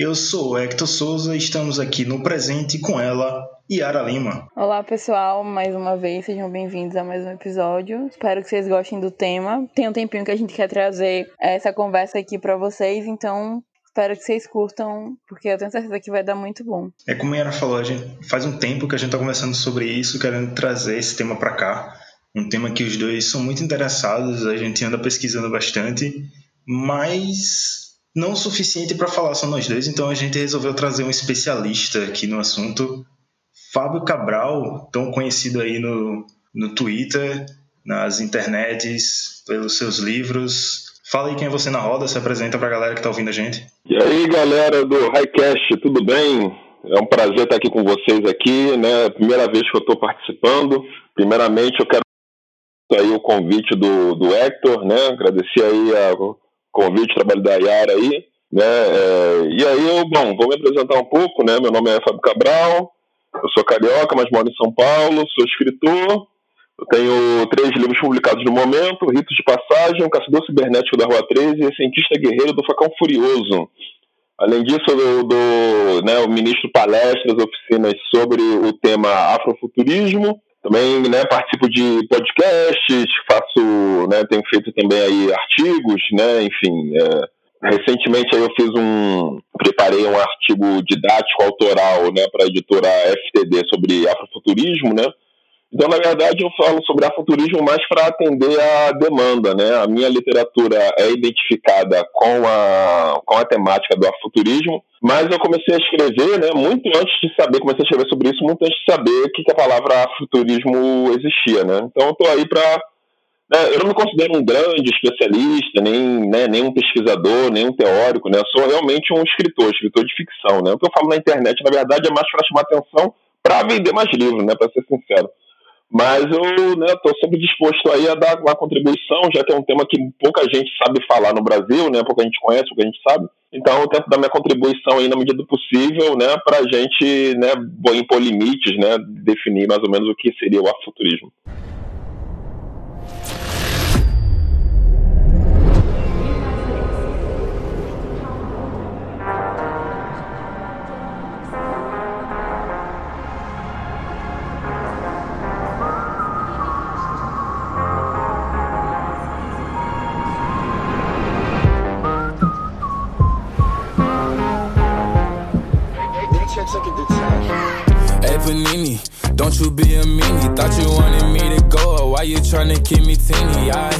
Eu sou Hector Souza e estamos aqui no presente com ela, Yara Lima. Olá, pessoal, mais uma vez, sejam bem-vindos a mais um episódio. Espero que vocês gostem do tema. Tem um tempinho que a gente quer trazer essa conversa aqui para vocês, então espero que vocês curtam, porque eu tenho certeza que vai dar muito bom. É como a Yara falou, a gente, faz um tempo que a gente está conversando sobre isso, querendo trazer esse tema para cá. Um tema que os dois são muito interessados, a gente anda pesquisando bastante, mas não o suficiente para falar só nós dois, então a gente resolveu trazer um especialista aqui no assunto, Fábio Cabral, tão conhecido aí no, no Twitter, nas internets, pelos seus livros. Fala aí quem é você na roda, se apresenta para a galera que está ouvindo a gente. E aí, galera do Highcast, tudo bem? É um prazer estar aqui com vocês aqui, né? Primeira vez que eu estou participando. Primeiramente, eu quero aí o convite do, do Hector, né? Agradecer aí a convite, trabalho da Yara aí, né? É, e aí eu, bom, vou me apresentar um pouco, né? Meu nome é Fábio Cabral, eu sou carioca, mas moro em São Paulo, sou escritor, eu tenho três livros publicados no momento, Ritos de Passagem, O Caçador Cibernético da Rua 13 e Cientista Guerreiro do Facão Furioso. Além disso, eu dou, né, eu ministro palestras, oficinas sobre o tema afrofuturismo, também né, participo de podcasts, faço, né, tenho feito também aí artigos, né, enfim. É, recentemente aí eu fiz um, preparei um artigo didático autoral, né, para a editora FTD sobre afrofuturismo, né. Então, na verdade, eu falo sobre afuturismo mais para atender a demanda, né? A minha literatura é identificada com a, com a temática do afuturismo, mas eu comecei a escrever, né, muito antes de saber, comecei a escrever sobre isso muito antes de saber que, que a palavra afuturismo existia, né? Então, eu estou aí para né, eu não me considero um grande especialista, nem, né, nem um pesquisador, nem um teórico, né? Eu sou realmente um escritor, escritor de ficção, né? O que eu falo na internet, na verdade, é mais para chamar atenção para vender mais livros, né? Para ser sincero. Mas eu estou né, sempre disposto aí a dar uma contribuição, já que é um tema que pouca gente sabe falar no Brasil, né, pouca gente conhece, pouca gente sabe. Então eu tento dar minha contribuição aí na medida do possível, né, para a gente, né, impor limites, né, definir mais ou menos o que seria o afrofuturismo. Don't you be a meanie. Thought you wanted me to go. Why you trying to keep me teeny? I,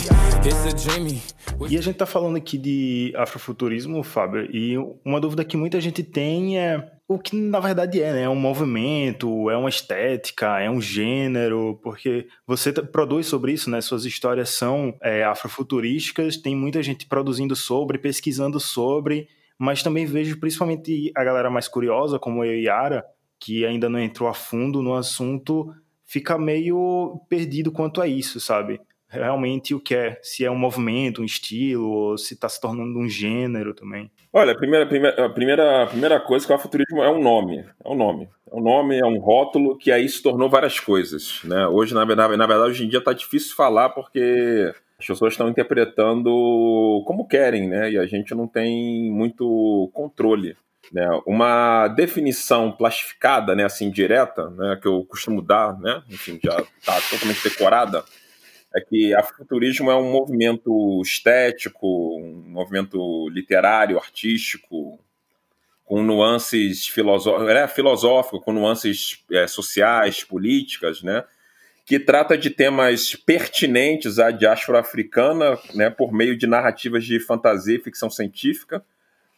it's a dreamy. E a gente tá falando aqui de afrofuturismo, Fábio, e uma dúvida que muita gente tem é o que na verdade é, né? É um movimento, é uma estética, é um gênero, porque você produz sobre isso, né? Suas histórias são é, afrofuturísticas, tem muita gente produzindo sobre, pesquisando sobre, mas também vejo principalmente a galera mais curiosa, como eu e Yara, que ainda não entrou a fundo no assunto, fica meio perdido quanto a isso, sabe? Realmente o que é, se é um movimento, um estilo, ou se está se tornando um gênero também. Olha, a primeira, primeira, a primeira, a primeira coisa que o afuturismo é um nome, é um nome. É um nome, é um rótulo que aí se tornou várias coisas. Né? Hoje, na, na, na verdade, hoje em dia está difícil falar porque as pessoas estão interpretando como querem, né? E a gente não tem muito controle. Né? Uma definição plastificada, né, assim, direta, né, que eu costumo dar, né, enfim, já está totalmente decorada, é que a futurismo é um movimento estético, um movimento literário, artístico, com nuances filosóficas, é, filosófico, com nuances é, sociais, políticas, né, que trata de temas pertinentes à diáspora africana, né, por meio de narrativas de fantasia e ficção científica,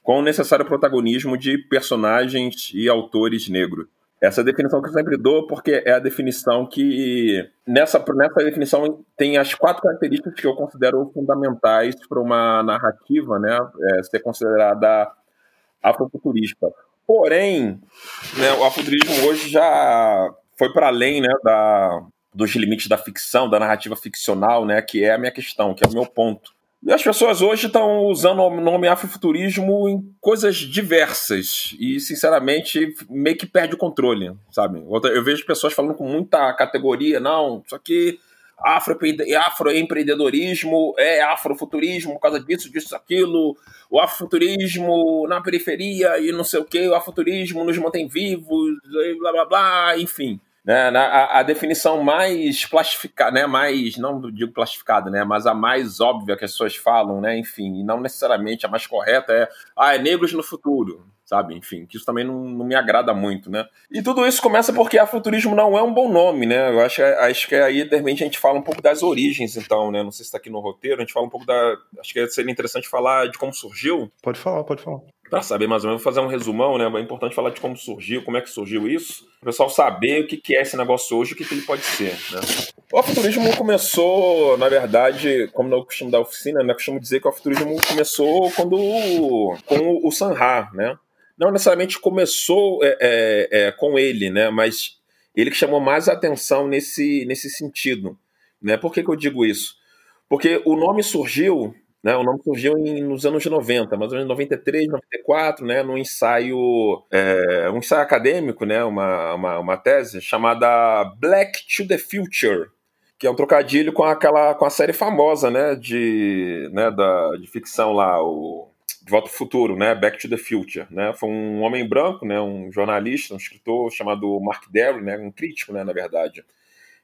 com o necessário protagonismo de personagens e autores negros. Essa definição que eu sempre dou, porque é a definição que. Nessa, nessa definição tem as quatro características que eu considero fundamentais para uma narrativa né, é, ser considerada afrofuturista. Porém, né, o afuturismo hoje já foi para além né, da, dos limites da ficção, da narrativa ficcional, né, que é a minha questão, que é o meu ponto. E as pessoas hoje estão usando o nome afrofuturismo em coisas diversas e, sinceramente, meio que perde o controle, sabe? Eu vejo pessoas falando com muita categoria, não, isso aqui afroempreendedorismo é afrofuturismo por causa disso, disso, aquilo, o afrofuturismo na periferia e não sei o que, o afrofuturismo nos mantém vivos, blá blá blá, enfim. Né, a, a, definição mais plastificada, né, mais, não digo plastificada, né, mas a mais óbvia que as pessoas falam, né, enfim, e não necessariamente a mais correta é, ah, é negros no futuro sabe? Enfim, que isso também não, não, me agrada muito, né? E tudo isso começa porque afuturismo não é um bom nome, né? Eu acho, acho que aí, de repente, a gente fala um pouco das origens, então, né? Não sei se está aqui no roteiro, a gente fala um pouco da. Acho que seria interessante falar de como surgiu. Pode falar, pode falar. Para saber mais ou menos, vou fazer um resumão, né? É importante falar de como surgiu, como é que surgiu isso, o pessoal saber o que, é esse negócio hoje, o que, ele pode ser, né? O afuturismo começou, na verdade, como eu costumo da oficina, né? Eu costumo dizer que o afuturismo começou quando com o Sanha, né? não necessariamente começou é, é, é, com ele, né? Mas ele que chamou mais atenção nesse, nesse sentido. Né? Por que, que eu digo isso? Porque o nome surgiu, né? O nome surgiu em, nos anos 90, mais ou menos 93, 94, né? Num ensaio, é, um ensaio acadêmico, né? Uma, uma, uma tese chamada Black to the Future, que é um trocadilho com aquela com a série famosa, né? De, né? Da, de ficção lá, o de Volta ao Futuro, né? Back to the Future, né? Foi um homem branco, né? Um jornalista, um escritor chamado Mark Derry, né? Um crítico, né? Na verdade,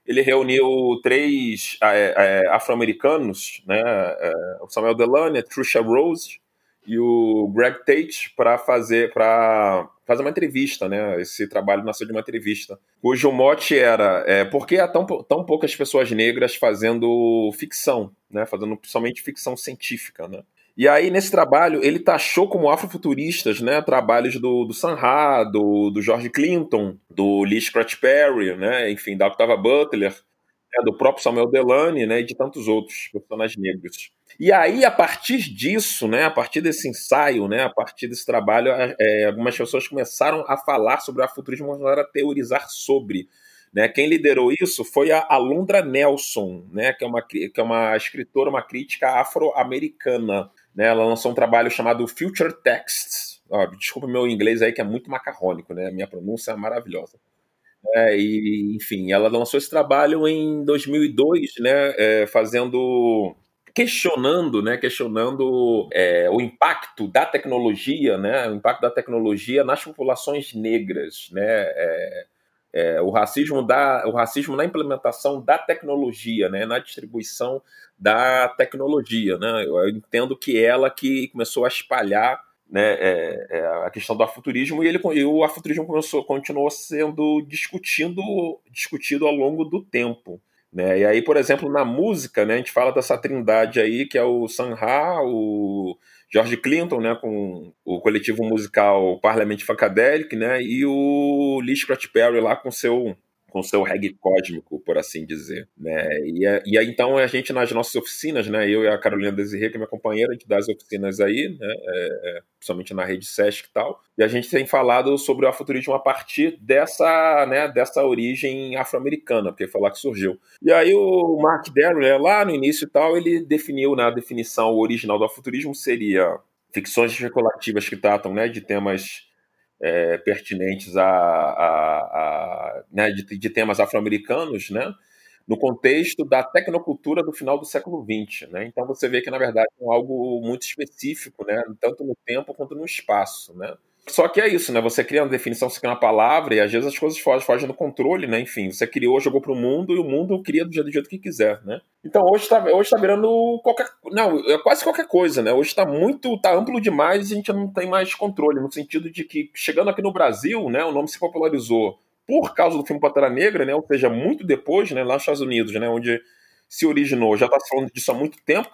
ele reuniu três é, é, afro-americanos, né? É, o Samuel Delany, a Trisha Rose e o Greg Tate para fazer para fazer uma entrevista, né? Esse trabalho nasceu de uma entrevista, cujo mote era é, por que há tão, tão poucas pessoas negras fazendo ficção, né? Fazendo principalmente ficção científica, né? E aí, nesse trabalho, ele taxou como afrofuturistas né, trabalhos do, do Sanha, do, do George Clinton, do Lee Scratch Perry, né, enfim, da Octava Butler, né, do próprio Samuel Delany né, e de tantos outros personagens negros. E aí, a partir disso, né, a partir desse ensaio, né, a partir desse trabalho, é, algumas pessoas começaram a falar sobre o afrofuturismo, começaram a teorizar sobre. Né? Quem liderou isso foi a Alondra Nelson, né? que, é uma, que é uma escritora, uma crítica afro-americana. Né? Ela lançou um trabalho chamado Future Texts. Ó, desculpa meu inglês aí, que é muito macarrônico, né? minha pronúncia é maravilhosa. É, e, enfim, ela lançou esse trabalho em 2002, né, é, fazendo questionando, né, questionando é, o impacto da tecnologia, né, o impacto da tecnologia nas populações negras, né, é, é, o racismo da o racismo na implementação da tecnologia, né, na distribuição da tecnologia, né? Eu entendo que ela que começou a espalhar né, é, é a questão do afuturismo e, ele, e o afuturismo começou, continuou sendo discutido, discutido ao longo do tempo. Né? E aí, por exemplo, na música, né, a gente fala dessa trindade aí, que é o Sanha, o George Clinton, né, com o coletivo musical Parliament Funkadelic, né, e o Lee Scratch Perry lá com seu com seu reggae cósmico, por assim dizer, né? E, e aí, então a gente nas nossas oficinas, né? Eu e a Carolina Desirê, que é minha companheira, a gente dá as oficinas aí, né? É, é, principalmente na rede Sesc e tal. E a gente tem falado sobre o afuturismo a partir dessa, né? Dessa origem afro-americana, porque foi lá que surgiu. E aí o Mark Darrow, né, lá no início e tal, ele definiu na né, definição original do afuturismo seria ficções especulativas que tratam, né? De temas é, pertinentes a, a, a né, de, de, temas afro-americanos, né, no contexto da tecnocultura do final do século XX. Né? Então você vê que, na verdade, é algo muito específico, né, tanto no tempo quanto no espaço. Né? Só que é isso, né? Você cria uma definição, você cria uma palavra, e às vezes as coisas fogem, fogem do controle, né? Enfim, você criou, jogou para o mundo, e o mundo cria do jeito, do jeito que quiser, né? Então hoje está hoje tá virando qualquer. Não, é quase qualquer coisa, né? Hoje está muito. tá amplo demais e a gente não tem mais controle, no sentido de que, chegando aqui no Brasil, né, o nome se popularizou por causa do filme Pantera Negra, né? Ou seja, muito depois, né, lá nos Estados Unidos, né? Onde se originou, já está falando disso há muito tempo,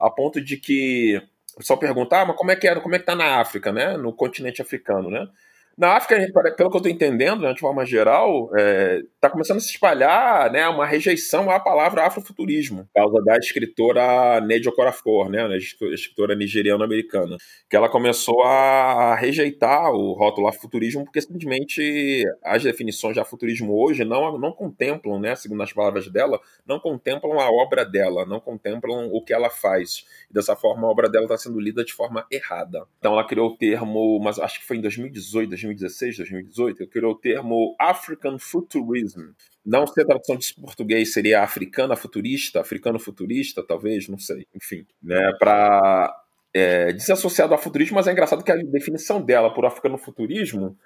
a ponto de que o pessoal pergunta, ah, mas como é que era, como é que tá na África, né? No continente africano, né? Na África, pelo que eu estou entendendo, né, de forma geral, está é, começando a se espalhar né, uma rejeição à palavra afrofuturismo, por causa da escritora Neji Okorafor, né, a escritora nigeriana-americana, que ela começou a rejeitar o rótulo afrofuturismo porque simplesmente as definições de afrofuturismo hoje não, não contemplam, né, segundo as palavras dela, não contemplam a obra dela, não contemplam o que ela faz. E dessa forma, a obra dela está sendo lida de forma errada. Então ela criou o termo, mas acho que foi em 2018, 2018 2016, 2018, criou o termo African Futurism. Não sei a tradução de português seria africana futurista, africano futurista, talvez, não sei. Enfim, né, para é, desassociado ao futurismo, mas é engraçado que a definição dela por africano futurismo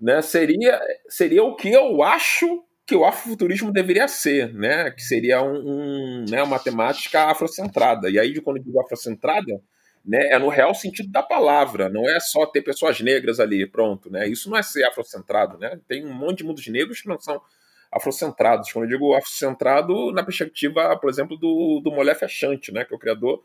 né, seria, seria o que eu acho que o afrofuturismo deveria ser, né? Que seria um, um, né, uma temática afrocentrada. E aí, quando eu digo afrocentrada, né, é no real sentido da palavra, não é só ter pessoas negras ali, pronto, né? Isso não é ser afrocentrado, né? Tem um monte de mundos negros que não são afrocentrados. Quando eu digo afrocentrado, na perspectiva, por exemplo, do, do Molé Fechante, né, que é o criador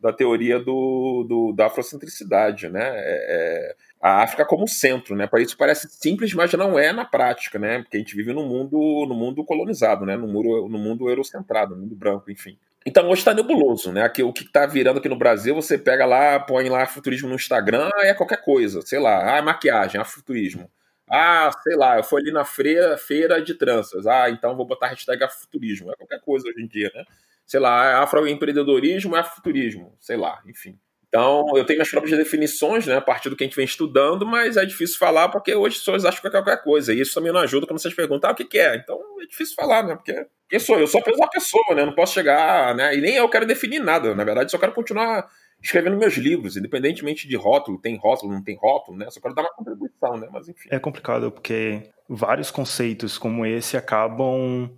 da teoria do, do da afrocentricidade, né? É, é, a África como centro, né? Para isso parece simples, mas não é na prática, né? Porque a gente vive num mundo, no mundo colonizado, né? No mundo, no mundo eurocentrado, no mundo branco, enfim. Então hoje está nebuloso, né? Aqui, o que está virando aqui no Brasil, você pega lá, põe lá futurismo no Instagram, é qualquer coisa, sei lá, ah, maquiagem, afuturismo. Ah, sei lá, eu fui ali na feira, feira de tranças. Ah, então vou botar hashtag afuturismo. É qualquer coisa hoje em dia, né? Sei lá, afroempreendedorismo é afuturismo, sei lá, enfim. Então, eu tenho minhas próprias definições, né, a partir do que a gente vem estudando, mas é difícil falar porque hoje as pessoas acham que é qualquer coisa. E isso também não ajuda quando vocês perguntam ah, o que, que é. Então, é difícil falar, né? Porque quem sou eu? Sou apenas uma pessoa, né? Eu não posso chegar, né? E nem eu quero definir nada. Na verdade, só quero continuar escrevendo meus livros, independentemente de rótulo, tem rótulo, não tem rótulo, né? Só quero dar uma contribuição, né? Mas enfim. É complicado porque vários conceitos como esse acabam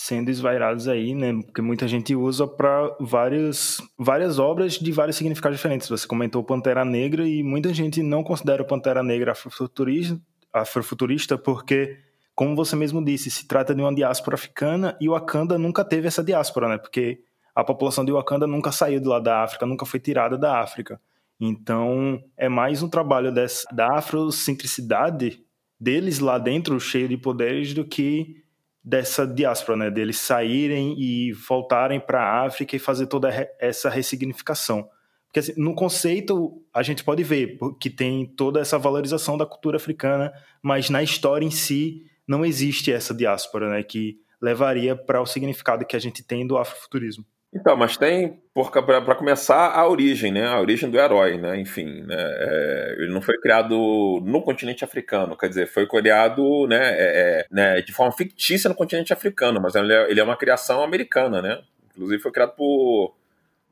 sendo esvairados aí, né? Porque muita gente usa para várias, várias obras de vários significados diferentes. Você comentou Pantera Negra e muita gente não considera Pantera Negra afrofuturista, afrofuturista porque, como você mesmo disse, se trata de uma diáspora africana e Wakanda nunca teve essa diáspora, né? Porque a população de Wakanda nunca saiu de lá da África, nunca foi tirada da África. Então, é mais um trabalho dessa, da afrocentricidade deles lá dentro, cheio de poderes, do que dessa diáspora, né, deles saírem e voltarem para a África e fazer toda essa ressignificação. Porque assim, no conceito a gente pode ver que tem toda essa valorização da cultura africana, mas na história em si não existe essa diáspora, né, que levaria para o significado que a gente tem do afrofuturismo. Então, mas tem, para começar, a origem, né? A origem do herói, né? Enfim, né? É, ele não foi criado no continente africano, quer dizer, foi criado né, é, é, né, de forma fictícia no continente africano, mas ele é, ele é uma criação americana, né? Inclusive foi criado por,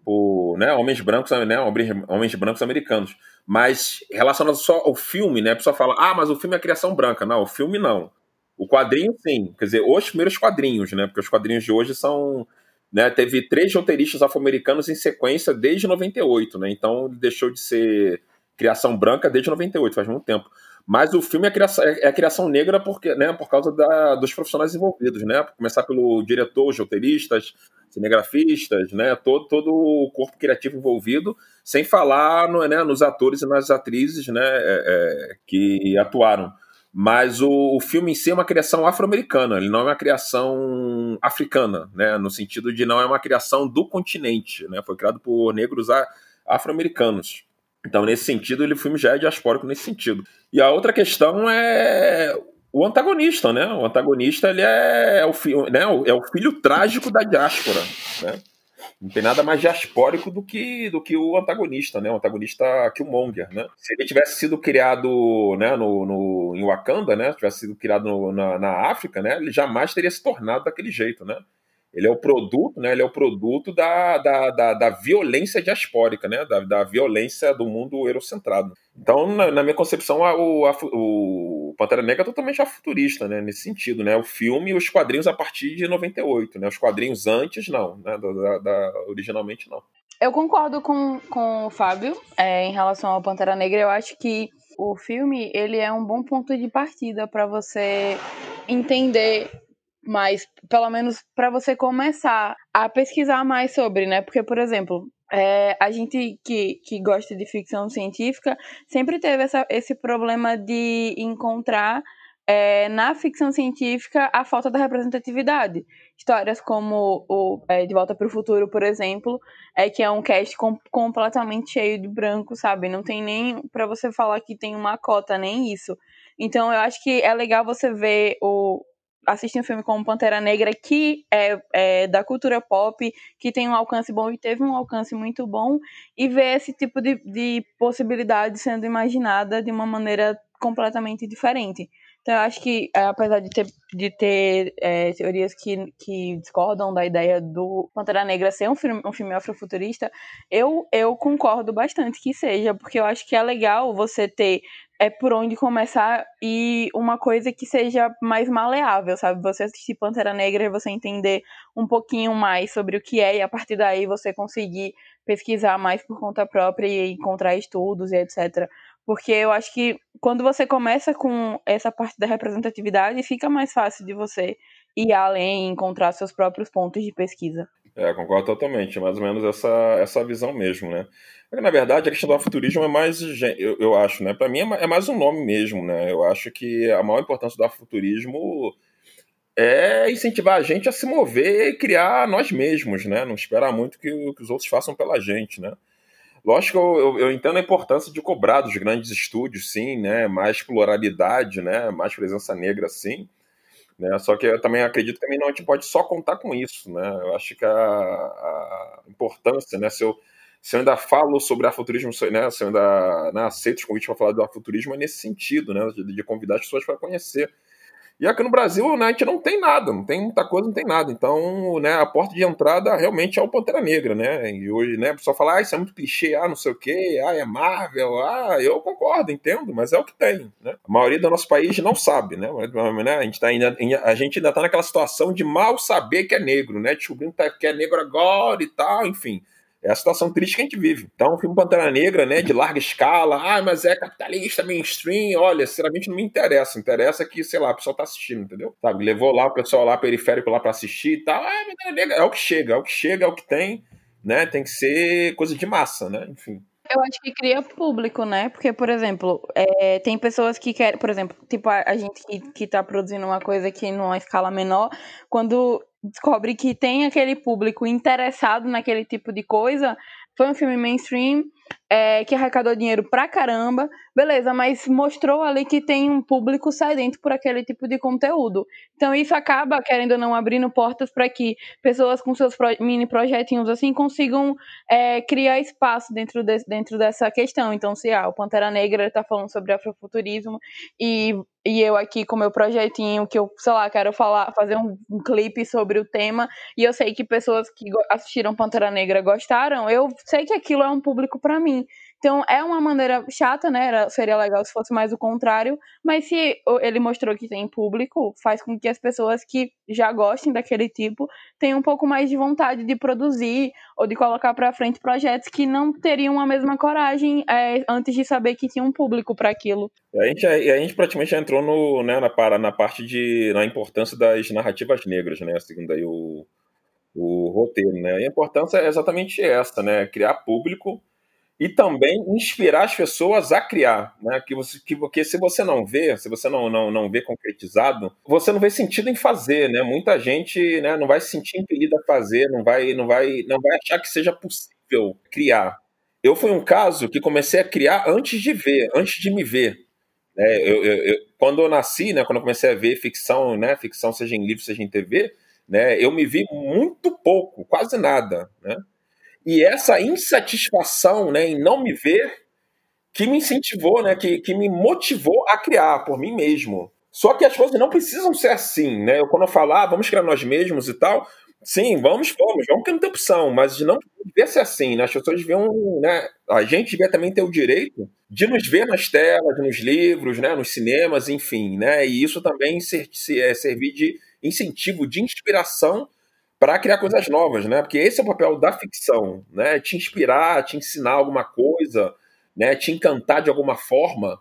por né, homens brancos, né? Homens brancos americanos. Mas relacionado só ao filme, né? A pessoa fala, ah, mas o filme é criação branca. Não, o filme não. O quadrinho, sim. Quer dizer, os primeiros quadrinhos, né? Porque os quadrinhos de hoje são né, teve três roteiristas afro-americanos em sequência desde 98, né? Então deixou de ser criação branca desde 98, faz muito tempo. Mas o filme é a criação, é a criação negra porque, né, por causa da, dos profissionais envolvidos, né? Começar pelo diretor, os roteiristas, cinegrafistas, né? Todo, todo o corpo criativo envolvido, sem falar no, né, nos atores e nas atrizes né, é, é, que atuaram. Mas o, o, filme em si é uma criação afro-americana, ele não é uma criação africana, né? No sentido de não é uma criação do continente, né? Foi criado por negros afro-americanos. Então, nesse sentido, ele, o filme já é diaspórico nesse sentido. E a outra questão é o antagonista, né? O antagonista ele é, o, né? é o filho trágico da diáspora, né? Não tem nada mais diaspórico do que, do que o antagonista, né? O antagonista Killmonger, né? Se ele tivesse sido criado né, no, no, em Wakanda, né? Tivesse sido criado no, na, na África, né? Ele jamais teria se tornado daquele jeito, né? Ele é o produto, né? Ele é o produto da, da, da, da violência diaspórica, né? Da, da, violência do mundo eurocentrado. Então, na, na minha concepção, a, o, a, o Pantera Negra é totalmente futurista, né? Nesse sentido, né? O filme e os quadrinhos a partir de 98, né? Os quadrinhos antes, não, né? Da, da originalmente, não. Eu concordo com, com o Fábio é, em relação ao Pantera Negra. Eu acho que o filme ele é um bom ponto de partida para você entender mas pelo menos para você começar a pesquisar mais sobre, né? Porque, por exemplo, é, a gente que, que gosta de ficção científica sempre teve essa, esse problema de encontrar é, na ficção científica a falta da representatividade. Histórias como o é, De Volta para o Futuro, por exemplo, é que é um cast com, completamente cheio de branco, sabe? Não tem nem para você falar que tem uma cota, nem isso. Então eu acho que é legal você ver o, assistir um filme como Pantera Negra, que é, é, da cultura pop, que tem um alcance bom e teve um alcance muito bom, e ver esse tipo de, de possibilidade sendo imaginada de uma maneira completamente diferente. Então, eu acho que, é, apesar de ter, de ter é, teorias que, que discordam da ideia do Pantera Negra ser um filme, um filme afrofuturista, eu, eu concordo bastante que seja, porque eu acho que é legal você ter é por onde começar e uma coisa que seja mais maleável, sabe? Você assistir Pantera Negra e você entender um pouquinho mais sobre o que é e a partir daí você conseguir pesquisar mais por conta própria e encontrar estudos e etc. Porque eu acho que quando você começa com essa parte da representatividade, fica mais fácil de você ir além e encontrar seus próprios pontos de pesquisa. É, concordo totalmente. Mais ou menos essa, essa visão mesmo, né? Na verdade, a questão do afuturismo é mais, eu, eu acho, né? Para mim é, é mais um nome mesmo, né? Eu acho que a maior importância do afuturismo é incentivar a gente a se mover e criar nós mesmos, né? Não esperar muito que, que os outros façam pela gente, né? Lógico, eu, eu, entendo a importância de cobrar dos grandes estúdios, sim, né? Mais pluralidade, né? Mais presença negra, sim. Né? Só que eu também acredito que também não a gente pode só contar com isso, né? Eu acho que a, a importância, né? Se eu, se eu ainda falo sobre afuturismo, né? Se eu ainda né, aceito os convites para falar do afuturismo, é nesse sentido, né? De, de convidar as pessoas para conhecer e aqui no Brasil, né, a gente não tem nada, não tem muita coisa, não tem nada. Então, né, a porta de entrada realmente é o Pantera Negra, né? E hoje, né, o pessoal fala, ah, isso é muito clichê, ah, não sei o quê, ah, é Marvel, ah, eu concordo, entendo, mas é o que tem, né? A maioria do nosso país não sabe, né? né a gente tá ainda, a gente ainda tá naquela situação de mal saber que é negro, né? Descobrindo que é negro agora e tal, enfim. É a situação triste que a gente vive. Então, o filme Pantera Negra, né, de larga escala, ah, mas é capitalista, mainstream, olha, sinceramente não me interessa. Interessa que, sei lá, o pessoal tá assistindo, entendeu? Sabe, levou lá o pessoal lá periférico lá para assistir e tal. Ah, Pantera Negra, é o que chega, é o que chega, é o que tem, né? Tem que ser coisa de massa, né? Enfim. Eu acho que cria público, né? Porque, por exemplo, é, tem pessoas que querem, por exemplo, tipo a, a gente que, que tá produzindo uma coisa aqui numa escala menor, quando descobre que tem aquele público interessado naquele tipo de coisa, foi um filme mainstream é, que arrecadou dinheiro pra caramba, beleza, mas mostrou ali que tem um público sedento por aquele tipo de conteúdo. Então isso acaba, querendo ou não, abrindo portas para que pessoas com seus mini projetinhos assim consigam é, criar espaço dentro, de, dentro dessa questão. Então, se ah, o Pantera Negra está falando sobre afrofuturismo e, e eu aqui com meu projetinho, que eu, sei lá, quero falar, fazer um, um clipe sobre o tema, e eu sei que pessoas que assistiram Pantera Negra gostaram, eu sei que aquilo é um público para mim. Então é uma maneira chata, né? Era, seria legal se fosse mais o contrário, mas se ele mostrou que tem público, faz com que as pessoas que já gostem daquele tipo tenham um pouco mais de vontade de produzir ou de colocar para frente projetos que não teriam a mesma coragem é, antes de saber que tinha um público para aquilo. A gente, a gente praticamente já entrou no, né, na, na parte de na importância das narrativas negras, né? Segundo aí o, o roteiro, né? A importância é exatamente essa, né? Criar público e também inspirar as pessoas a criar, né? Que você, que, porque se você não vê, se você não, não, não vê concretizado, você não vê sentido em fazer, né? Muita gente, né, não vai se sentir impelida a fazer, não vai, não vai, não vai achar que seja possível criar. Eu fui um caso que comecei a criar antes de ver, antes de me ver. É, eu, eu, eu, quando eu nasci, né, quando eu comecei a ver ficção, né, ficção seja em livro, seja em TV, né, eu me vi muito pouco, quase nada, né? E essa insatisfação né, em não me ver que me incentivou, né, que, que me motivou a criar por mim mesmo. Só que as coisas não precisam ser assim, né? Eu, quando eu falar, ah, vamos criar nós mesmos e tal, sim, vamos, vamos, vamos que não tem opção, mas não devia ser assim, né? As pessoas deviam, né? A gente devia também ter o direito de nos ver nas telas, nos livros, né? Nos cinemas, enfim, né? E isso também ser, se, é, servir de incentivo, de inspiração para criar coisas novas, né? Porque esse é o papel da ficção, né? Te inspirar, te ensinar alguma coisa, né? Te encantar de alguma forma.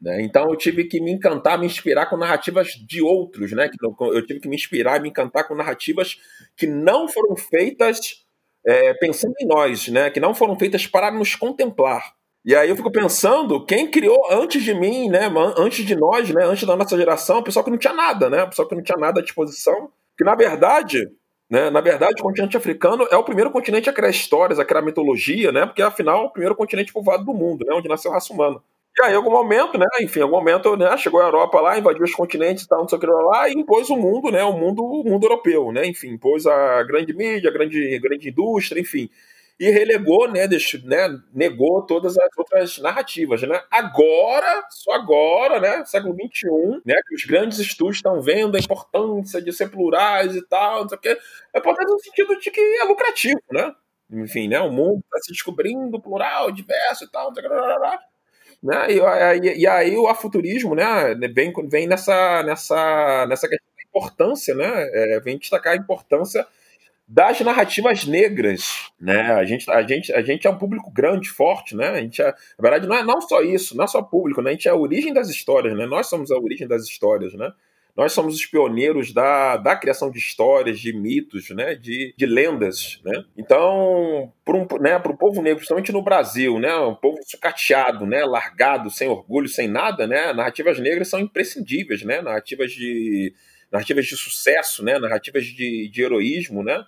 Né? Então eu tive que me encantar, me inspirar com narrativas de outros, né? Eu tive que me inspirar, me encantar com narrativas que não foram feitas é, pensando em nós, né? Que não foram feitas para nos contemplar. E aí eu fico pensando, quem criou antes de mim, né? Antes de nós, né? Antes da nossa geração, o pessoal que não tinha nada, né? O pessoal que não tinha nada à disposição. Que na verdade, né? Na verdade, o continente africano é o primeiro continente a criar histórias, a criar mitologia, né? Porque afinal é o primeiro continente povoado do mundo, né? Onde nasceu a raça humana. E aí, em algum momento, né? Enfim, em algum momento, né? Chegou a Europa lá, invadiu os continentes e tal, não sei o que lá, e impôs o mundo, né? O mundo, o mundo europeu, né? Enfim, impôs a grande mídia, a grande, grande indústria, enfim. E relegou, né, deixou, né? Negou todas as outras narrativas, né? Agora, só agora, né? Século XXI, né? Que os grandes estudos estão vendo a importância de ser plurais e tal, não sei o que. É importante no sentido de que é lucrativo, né? Enfim, né? O mundo está se descobrindo plural, diverso e tal, não sei o que. Né? E, e, e, aí o afuturismo né, vem, vem nessa, nessa, nessa questão da importância, né? É, vem destacar a importância das narrativas negras, né? A gente, a gente, a gente é um público grande, forte, né? A gente é, na verdade, não é não só isso, não é só público, né? A gente é a origem das histórias, né? Nós somos a origem das histórias, né? Nós somos os pioneiros da, da criação de histórias, de mitos, né, de, de lendas. Né? Então, para um, né, o povo negro, principalmente no Brasil, né, um povo sucateado, né, largado, sem orgulho, sem nada, né, narrativas negras são imprescindíveis, né, narrativas de, narrativas de sucesso, né, narrativas de, de heroísmo, né,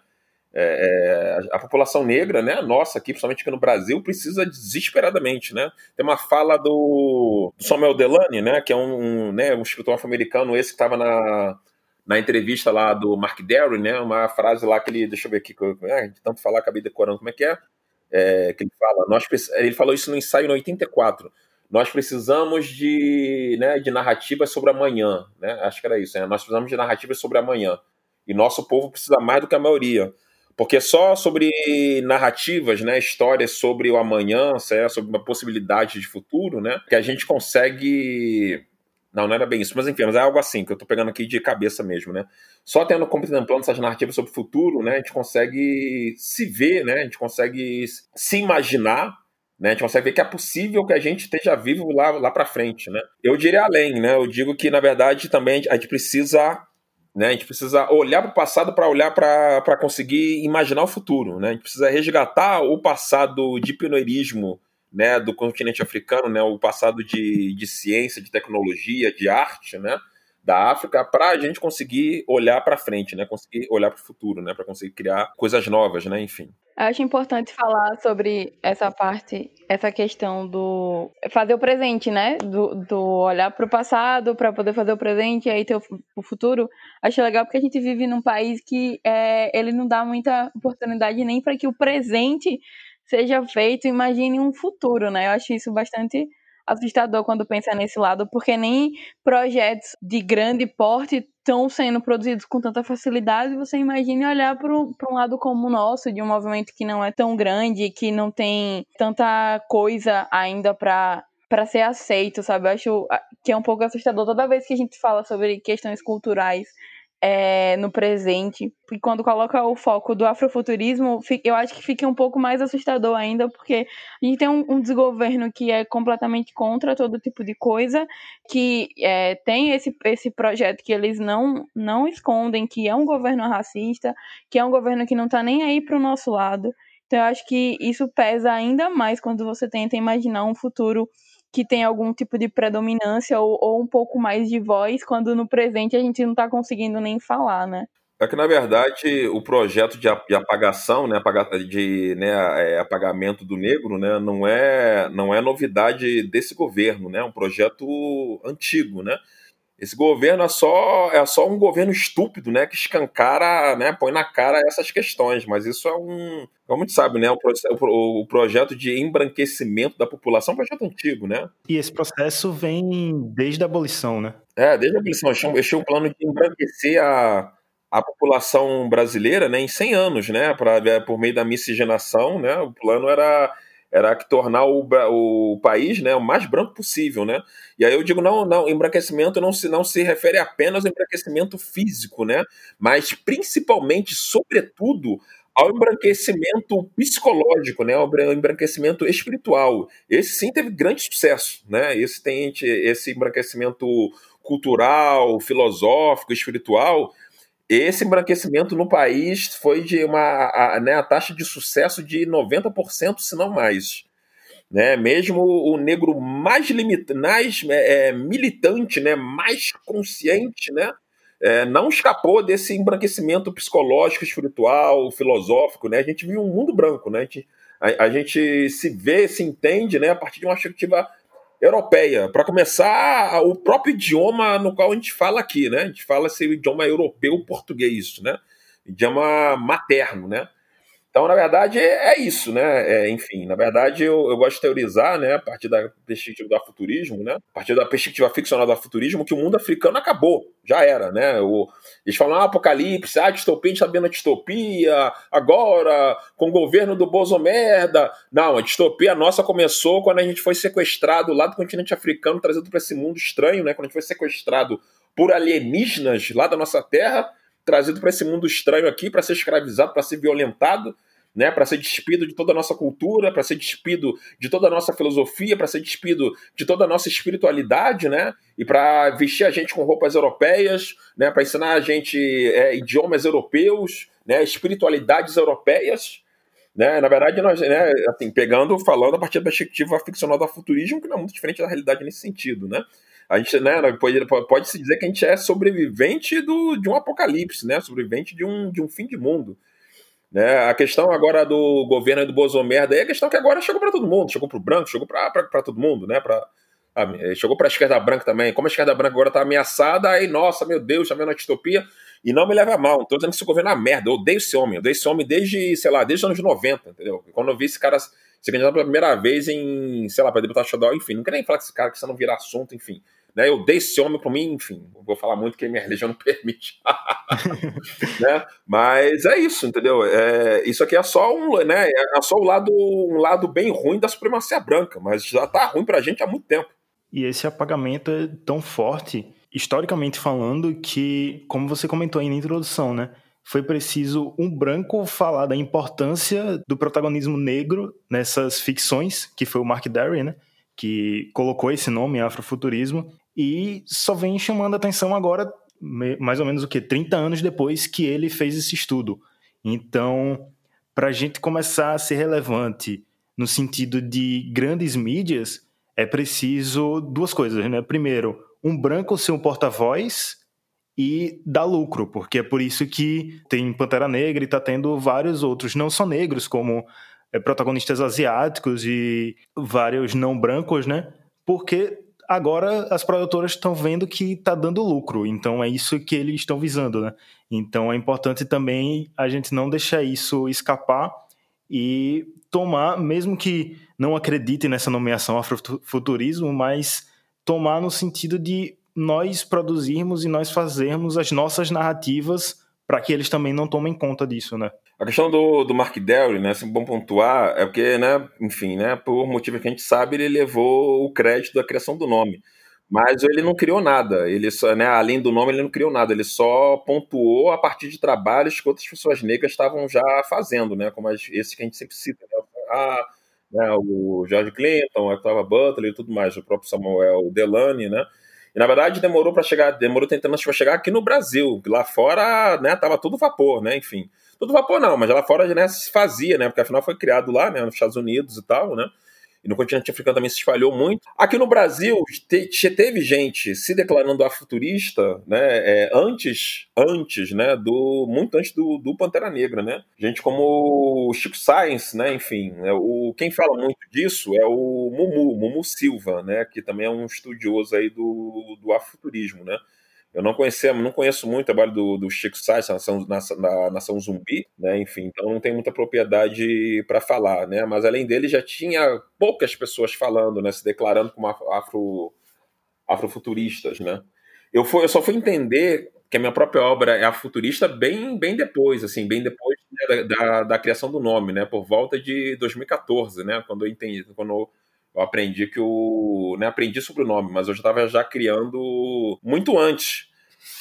é, é, a população negra, né, nossa aqui, principalmente aqui no Brasil, precisa desesperadamente, né? Tem uma fala do, do Samuel Delany, né, que é um, um, né, um escritor afro-americano, esse que estava na, na entrevista lá do Mark Derry, né, uma frase lá que ele, deixa eu ver aqui, é, de tanto falar, acabei decorando como é que é, é que ele fala, nós, ele falou isso no ensaio em 84, nós precisamos de, né, de narrativas sobre amanhã, né, acho que era isso, né, nós precisamos de narrativas sobre amanhã, e nosso povo precisa mais do que a maioria, porque só sobre narrativas, né, histórias sobre o amanhã, sobre uma possibilidade de futuro, né, que a gente consegue. Não, não era bem isso, mas enfim, mas é algo assim, que eu estou pegando aqui de cabeça mesmo, né? Só tendo contemplando essas narrativas sobre o futuro, né, a gente consegue se ver, né, a gente consegue se imaginar, né, a gente consegue ver que é possível que a gente esteja vivo lá, lá para frente, né? Eu diria além, né? Eu digo que, na verdade, também a gente precisa né? A gente precisa olhar para o passado para olhar para conseguir imaginar o futuro. Né? A gente precisa resgatar o passado de pioneirismo né, do continente africano, né, o passado de, de ciência, de tecnologia, de arte, né, da África, para a gente conseguir olhar para frente, né, conseguir olhar para o futuro, né, para conseguir criar coisas novas, né, enfim. Acho importante falar sobre essa parte, essa questão do fazer o presente, né? Do, do olhar para o passado para poder fazer o presente e aí ter o, o, futuro. Acho legal porque a gente vive num país que é, ele não dá muita oportunidade nem para que o presente seja feito. Imagine um futuro, né? Eu acho isso bastante assustador quando pensa nesse lado, porque nem projetos de grande porte estão sendo produzidos com tanta facilidade. Você imagine olhar para um lado como o nosso, de um movimento que não é tão grande, que não tem tanta coisa ainda para para ser aceito, sabe? Eu acho que é um pouco assustador toda vez que a gente fala sobre questões culturais é, no presente. E quando coloca o foco do afrofuturismo, eu acho que fica um pouco mais assustador ainda, porque a gente tem um, um desgoverno que é completamente contra todo tipo de coisa, que é, tem esse, esse projeto que eles não, não escondem, que é um governo racista, que é um governo que não está nem aí para o nosso lado. Então eu acho que isso pesa ainda mais quando você tenta imaginar um futuro que tem algum tipo de predominância ou, ou um pouco mais de voz, quando no presente a gente não está conseguindo nem falar, né? É que, na verdade, o projeto de apagação, né, de né, é, apagamento do negro, né, não é, não é novidade desse governo, né, é um projeto antigo, né, esse governo é só, é só um governo estúpido, né? Que escancara, né? Põe na cara essas questões. Mas isso é um. Como a gente sabe, né? O, o, o projeto de embranquecimento da população é um projeto antigo, né? E esse processo vem desde a abolição, né? É, desde a abolição. Eles tinham um plano de embranquecer a, a população brasileira né, em 100 anos, né? Pra, por meio da miscigenação, né? O plano era era que tornar o, o país né, o mais branco possível, né? E aí eu digo, não, não, embranquecimento não se, não se refere apenas ao embranquecimento físico, né? Mas principalmente, sobretudo, ao embranquecimento psicológico, né, ao embranquecimento espiritual. Esse sim teve grande sucesso, né? Esse tem esse embranquecimento cultural, filosófico, espiritual, esse embranquecimento no país foi de uma a, né, a taxa de sucesso de 90%, se não mais. Né? Mesmo o negro mais, limita, mais é, é, militante, né? mais consciente, né? É, não escapou desse embranquecimento psicológico, espiritual, filosófico. Né? A gente vive um mundo branco. Né? A, gente, a, a gente se vê, se entende né? a partir de uma perspectiva europeia. Para começar, o próprio idioma no qual a gente fala aqui, né? A gente fala esse idioma europeu português, né? Idioma materno, né? Então, na verdade, é isso, né? É, enfim, na verdade, eu, eu, gosto de teorizar, né, a partir da perspectiva do afuturismo, né? A partir da perspectiva ficcional do afuturismo, que o mundo africano acabou, já era, né? O, eles falam, ah, apocalipse, ah, distopia, a gente tá vendo a distopia, agora, com o governo do Bozo merda. Não, a distopia nossa começou quando a gente foi sequestrado lá do continente africano, trazido para esse mundo estranho, né? Quando a gente foi sequestrado por alienígenas lá da nossa terra, trazido para esse mundo estranho aqui, para ser escravizado, para ser violentado né, para ser despido de toda a nossa cultura, para ser despido de toda a nossa filosofia, para ser despido de toda a nossa espiritualidade, né, e para vestir a gente com roupas europeias, né, para ensinar a gente é, idiomas europeus, né, espiritualidades europeias, né, na verdade nós, né, assim, pegando, falando a partir da perspectiva ficcional do futurismo, que não é muito diferente da realidade nesse sentido, né. A gente, né, pode, pode se dizer que a gente é sobrevivente do, de um apocalipse, né, sobrevivente de um, de um fim de mundo. Né? A questão agora do governo do Bolsonaro é a questão que agora chegou para todo mundo, chegou para o branco, chegou para todo mundo, né? Pra, a, chegou para a esquerda branca também. Como a esquerda branca agora está ameaçada, aí, nossa, meu Deus, está vendo a distopia. E não me leva a mal, tô dizendo que esse governo é uma merda. Eu odeio esse homem, eu odeio esse homem desde, sei lá, desde os anos 90, entendeu? Quando eu vi esse cara se candidatar pela primeira vez em, sei lá, para deputado estadual, enfim, não quero nem falar com esse cara que você não vira assunto, enfim. Né? Eu dei esse homem para mim, enfim, vou falar muito que minha religião não permite. né? Mas é isso, entendeu? É, isso aqui é só um, né? É só o lado, um lado bem ruim da supremacia branca, mas já tá ruim pra gente há muito tempo. E esse apagamento é tão forte, historicamente falando, que, como você comentou aí na introdução, né? Foi preciso um branco falar da importância do protagonismo negro nessas ficções, que foi o Mark Derry, né? Que colocou esse nome, Afrofuturismo, e só vem chamando atenção agora, mais ou menos o que? 30 anos depois que ele fez esse estudo. Então, para a gente começar a ser relevante no sentido de grandes mídias, é preciso duas coisas, né? Primeiro, um branco ser um porta-voz e dar lucro, porque é por isso que tem Pantera Negra e está tendo vários outros, não só negros, como é, protagonistas asiáticos e vários não brancos, né? Porque agora as produtoras estão vendo que está dando lucro, então é isso que eles estão visando, né? Então é importante também a gente não deixar isso escapar e tomar, mesmo que não acredite nessa nomeação afrofuturismo, mas tomar no sentido de nós produzirmos e nós fazermos as nossas narrativas para que eles também não tomem conta disso, né? A questão do, do Mark Derry, né, assim, bom pontuar, é porque, né, enfim, né, por motivo que a gente sabe, ele levou o crédito da criação do nome. Mas ele não criou nada, ele só, né, além do nome, ele não criou nada, ele só pontuou a partir de trabalhos que outras pessoas negras estavam já fazendo, né, como esse que a gente sempre cita, né, ah, né, o George Clinton, o Octavia Butler e tudo mais, o próprio Samuel Delany, né, e na verdade demorou para chegar, demorou tentando para chegar aqui no Brasil, lá fora, né, tava tudo vapor, né, enfim. Tudo vapor não, mas lá fora né, se fazia, né? Porque afinal foi criado lá, né? Nos Estados Unidos e tal, né? E no continente africano também se espalhou muito. Aqui no Brasil, te, teve gente se declarando afuturista, né? É, antes, antes, né? Do, muito antes do, do Pantera Negra, né? Gente como Chico Science, né? Enfim, é, o, quem fala muito disso é o Mumu, Mumu Silva, né? Que também é um estudioso aí do, do afuturismo, né? Eu não conhecia, não conheço muito o trabalho do, do Chico Sainz, nação, na, na Nação Zumbi, né? Enfim, então não tem muita propriedade para falar, né? Mas além dele já tinha poucas pessoas falando, né? Se declarando como afro, afrofuturistas, né? Eu, eu só fui entender que a minha própria obra é afuturista bem, bem depois, assim, bem depois né, da, da, da, criação do nome, né? Por volta de 2014, né? Quando eu entendi, quando eu eu aprendi que o. Né, aprendi sobre o nome, mas eu já estava já criando muito antes.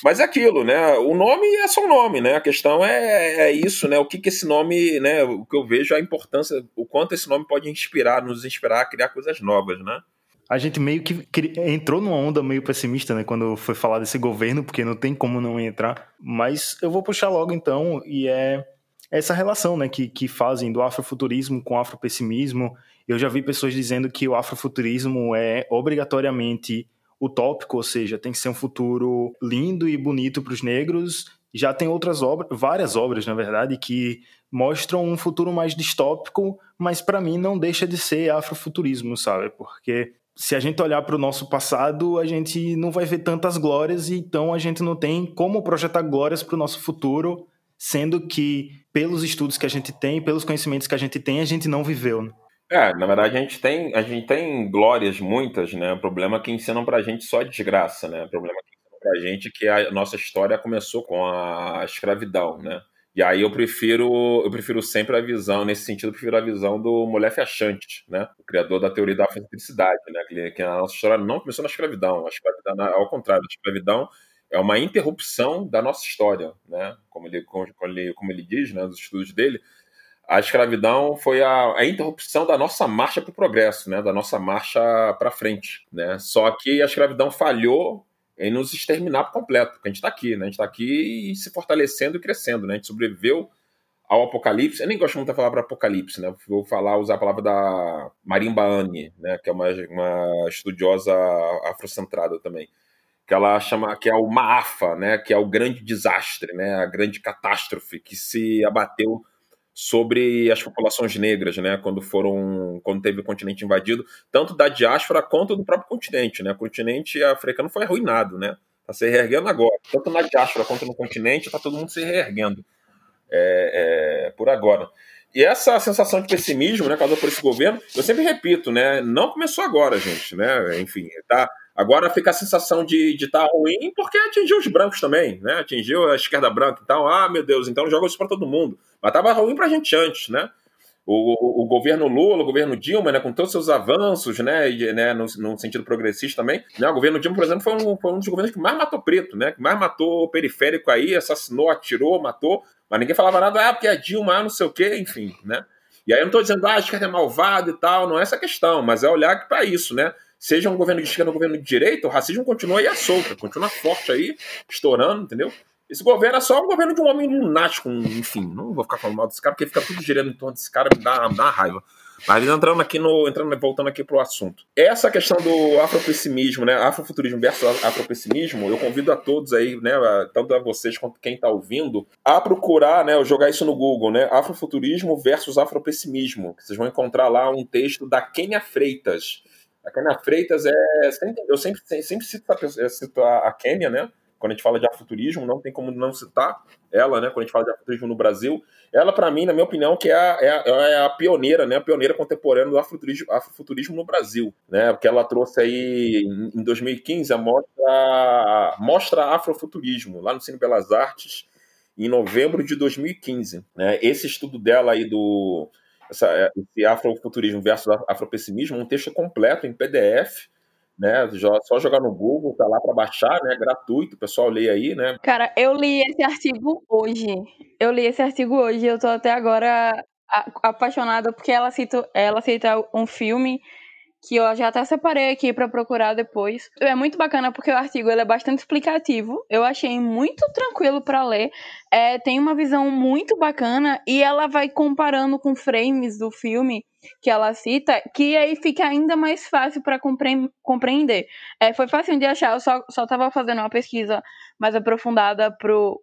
Mas é aquilo, né? O nome é só um nome, né? A questão é, é isso, né? O que, que esse nome, né? O que eu vejo é a importância, o quanto esse nome pode inspirar, nos inspirar a criar coisas novas, né? a gente meio que entrou numa onda meio pessimista, né, quando foi falar desse governo, porque não tem como não entrar. Mas eu vou puxar logo então, e é essa relação, né, que, que fazem do afrofuturismo com afropessimismo. Eu já vi pessoas dizendo que o afrofuturismo é obrigatoriamente utópico, ou seja, tem que ser um futuro lindo e bonito para os negros. Já tem outras obras, várias obras, na verdade, que mostram um futuro mais distópico, mas para mim não deixa de ser afrofuturismo, sabe? Porque se a gente olhar para o nosso passado, a gente não vai ver tantas glórias, e então a gente não tem como projetar glórias para o nosso futuro, sendo que, pelos estudos que a gente tem, pelos conhecimentos que a gente tem, a gente não viveu. Né? É, na verdade a gente tem, a gente tem glórias muitas, né? O problema é que ensinam pra gente só desgraça, né? O problema é que ensinam pra gente que a nossa história começou com a escravidão, né? E aí eu prefiro, eu prefiro sempre a visão, nesse sentido, eu prefiro a visão do Molefe Achante, né? O criador da teoria da afrocentricidade, né? Que, a nossa história não começou na escravidão, a escravidão, ao contrário, a escravidão é uma interrupção da nossa história, né? Como ele, como ele, como ele diz, né, nos estudos dele, a escravidão foi a, a interrupção da nossa marcha para o progresso, né? Da nossa marcha para frente, né? Só que a escravidão falhou em nos exterminar por completo, porque a gente está aqui, né? A gente está aqui se fortalecendo e crescendo, né? A gente sobreviveu ao apocalipse. Eu nem gosto muito da palavra apocalipse, né? Vou falar, usar a palavra da Marimba Anne, né? Que é uma, uma estudiosa afrocentrada também. Que ela chama que é o Maafa, né? Que é o grande desastre, né? A grande catástrofe que se abateu sobre as populações negras, né, quando foram, quando teve o continente invadido, tanto da diáspora quanto do próprio continente, né, o continente africano foi arruinado, né, tá se reerguendo agora, tanto na diáspora quanto no continente, tá todo mundo se reerguendo. É, é, por agora. E essa sensação de pessimismo, né, causada por esse governo, eu sempre repito, né, não começou agora, gente, né, enfim, tá Agora fica a sensação de estar tá ruim porque atingiu os brancos também, né? Atingiu a esquerda branca. Então, ah, meu Deus, então joga isso para todo mundo. Mas estava ruim para a gente antes, né? O, o, o, governo Lula, o governo Dilma, né, com todos os seus avanços, né, e, né no, no, sentido progressista também, né, o governo Dilma, por exemplo, foi um, foi um dos governos que mais matou preto, né, que mais matou o periférico aí, assassinou, atirou, matou, mas ninguém falava nada, ah, porque é Dilma, ah, não sei o quê, enfim, né. E aí eu não estou dizendo, ah, a esquerda é malvado e tal, não é essa questão, mas é olhar para isso, né, seja um governo de esquerda ou um governo de direita, o racismo continua aí à solta, continua forte aí, estourando, entendeu? Esse governo é só um governo de um homem lunático, enfim, não vou ficar falando mal desse cara, porque fica tudo girando em torno desse cara, me dá, me dá raiva. Mas entrando aqui no. Entrando, voltando aqui pro assunto. Essa questão do afropessimismo, né? Afrofuturismo versus afropessimismo, eu convido a todos aí, né? Tanto a vocês quanto quem está ouvindo, a procurar, né? Jogar isso no Google, né? Afrofuturismo versus afropessimismo. Vocês vão encontrar lá um texto da Kenia Freitas a Kênia Freitas é. Eu sempre, sempre cito, a, cito a, né? Quando a gente fala de afuturismo, não tem como não citar ela, né? Quando a gente fala de afuturismo no Brasil. Ela, para mim, na minha opinião, que é a, é, a, é a, pioneira, né? A pioneira contemporânea do afrofuturismo, afrofuturismo no Brasil, né? Porque ela trouxe aí, em 2015, a mostra, mostra Afrofuturismo, lá no Cine Belas Artes, em novembro de 2015. Né? Esse estudo dela aí do essa, é, esse afrofuturismo versus afropessimismo, um texto completo em PDF, né? Só jogar no Google, tá lá para baixar, né? Gratuito, o pessoal lê aí, né? Cara, eu li esse artigo hoje. Eu li esse artigo hoje, eu tô até agora apaixonada porque ela cita, ela cita um filme que eu já até separei aqui para procurar depois. É muito bacana porque o artigo ele é bastante explicativo. Eu achei muito tranquilo para ler. É, tem uma visão muito bacana e ela vai comparando com frames do filme que ela cita, que aí fica ainda mais fácil para compreender. É, foi fácil de achar, eu só, só tava fazendo uma pesquisa mais aprofundada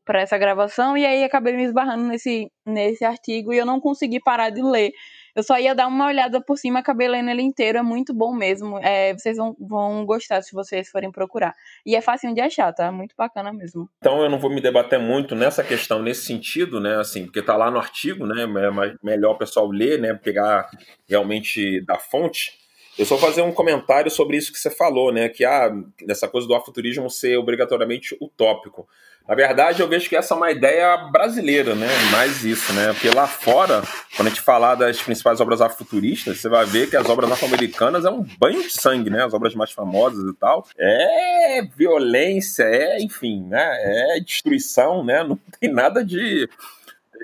para essa gravação e aí acabei me esbarrando nesse, nesse artigo e eu não consegui parar de ler. Eu só ia dar uma olhada por cima, acabei lendo ele inteiro, é muito bom mesmo. É, vocês vão, vão gostar se vocês forem procurar. E é fácil de achar, tá? Muito bacana mesmo. Então eu não vou me debater muito nessa questão, nesse sentido, né? Assim, porque tá lá no artigo, né? É melhor o pessoal ler, né? Pegar realmente da fonte. Eu só fazer um comentário sobre isso que você falou, né? Que ah, essa coisa do afuturismo ser obrigatoriamente utópico. Na verdade, eu vejo que essa é uma ideia brasileira, né? Mais isso, né? Porque lá fora, quando a gente falar das principais obras afrofuturistas, você vai ver que as obras afro-americanas é um banho de sangue, né? As obras mais famosas e tal. É violência, é, enfim, né? É destruição, né? Não tem nada de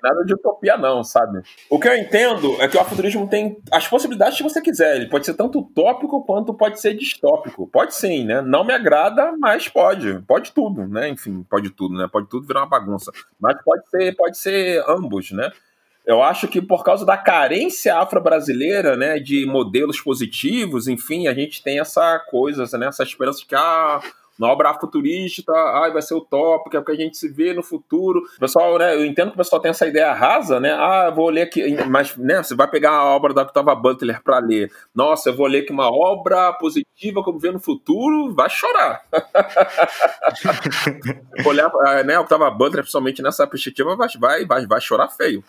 nada de utopia, não, sabe? O que eu entendo é que o afuturismo tem as possibilidades que você quiser. Ele pode ser tanto utópico quanto pode ser distópico. Pode sim, né? Não me agrada, mas pode. Pode tudo, né? Enfim, pode tudo, né? Pode tudo virar uma bagunça. Mas pode ser, pode ser ambos, né? Eu acho que por causa da carência afro-brasileira, né, de modelos positivos, enfim, a gente tem essa coisa, né, essa esperança de que ah, obra futurista, ai, vai ser utópico, é porque a gente se vê no futuro. Pessoal, né, eu entendo que o pessoal tem essa ideia rasa, né? Ah, vou ler aqui, mas, né, você vai pegar a obra da Octava Butler para ler. Nossa, eu vou ler aqui uma obra positiva como vê no futuro, vai chorar. olhar, né, a Octava Butler, principalmente nessa perspectiva, vai, vai, vai, vai chorar feio.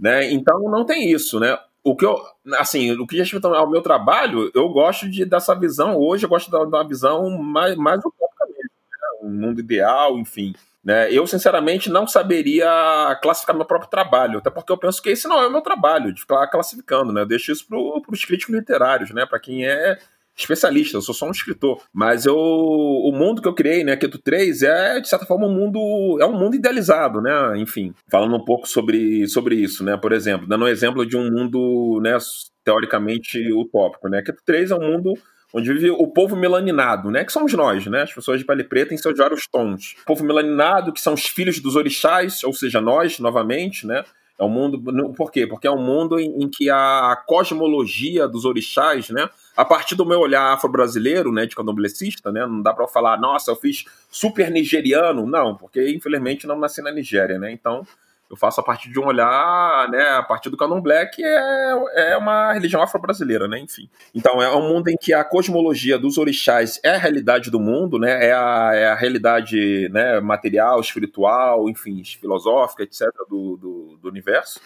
Né? Então não tem isso, né? O que eu, assim, o que já respeita ao meu trabalho, eu gosto de dessa visão. Hoje eu gosto da, da visão mais, mais utópica mesmo, né? um mundo ideal, enfim. Né? Eu, sinceramente, não saberia classificar meu próprio trabalho, até porque eu penso que esse não é o meu trabalho, de ficar classificando, né? Eu deixo isso para os críticos literários, né? Para quem é especialista, eu sou só um escritor. Mas eu, o mundo que eu criei, né, Keto 3, é, de certa forma, um mundo. É um mundo idealizado, né? Enfim, falando um pouco sobre, sobre isso, né? Por exemplo, dando um exemplo de um mundo, né, teoricamente utópico, né? Keto 3 é um mundo onde vive o povo melaninado, né? Que somos nós, né? As pessoas de pele preta em seus vários tons. O povo melaninado, que são os filhos dos orixás, ou seja, nós, novamente, né? É um mundo. Por quê? Porque é um mundo em, em que a cosmologia dos orixás, né? a partir do meu olhar afro-brasileiro, né, de candomblessista, né, não dá para falar, nossa, eu fiz super nigeriano, não, porque infelizmente não nasci na Nigéria, né, então eu faço a partir de um olhar, né, a partir do candomblé, que é, é uma religião afro-brasileira, né, enfim. Então é um mundo em que a cosmologia dos orixás é a realidade do mundo, né, é a, é a realidade, né, material, espiritual, enfim, filosófica, etc, do, do, do universo,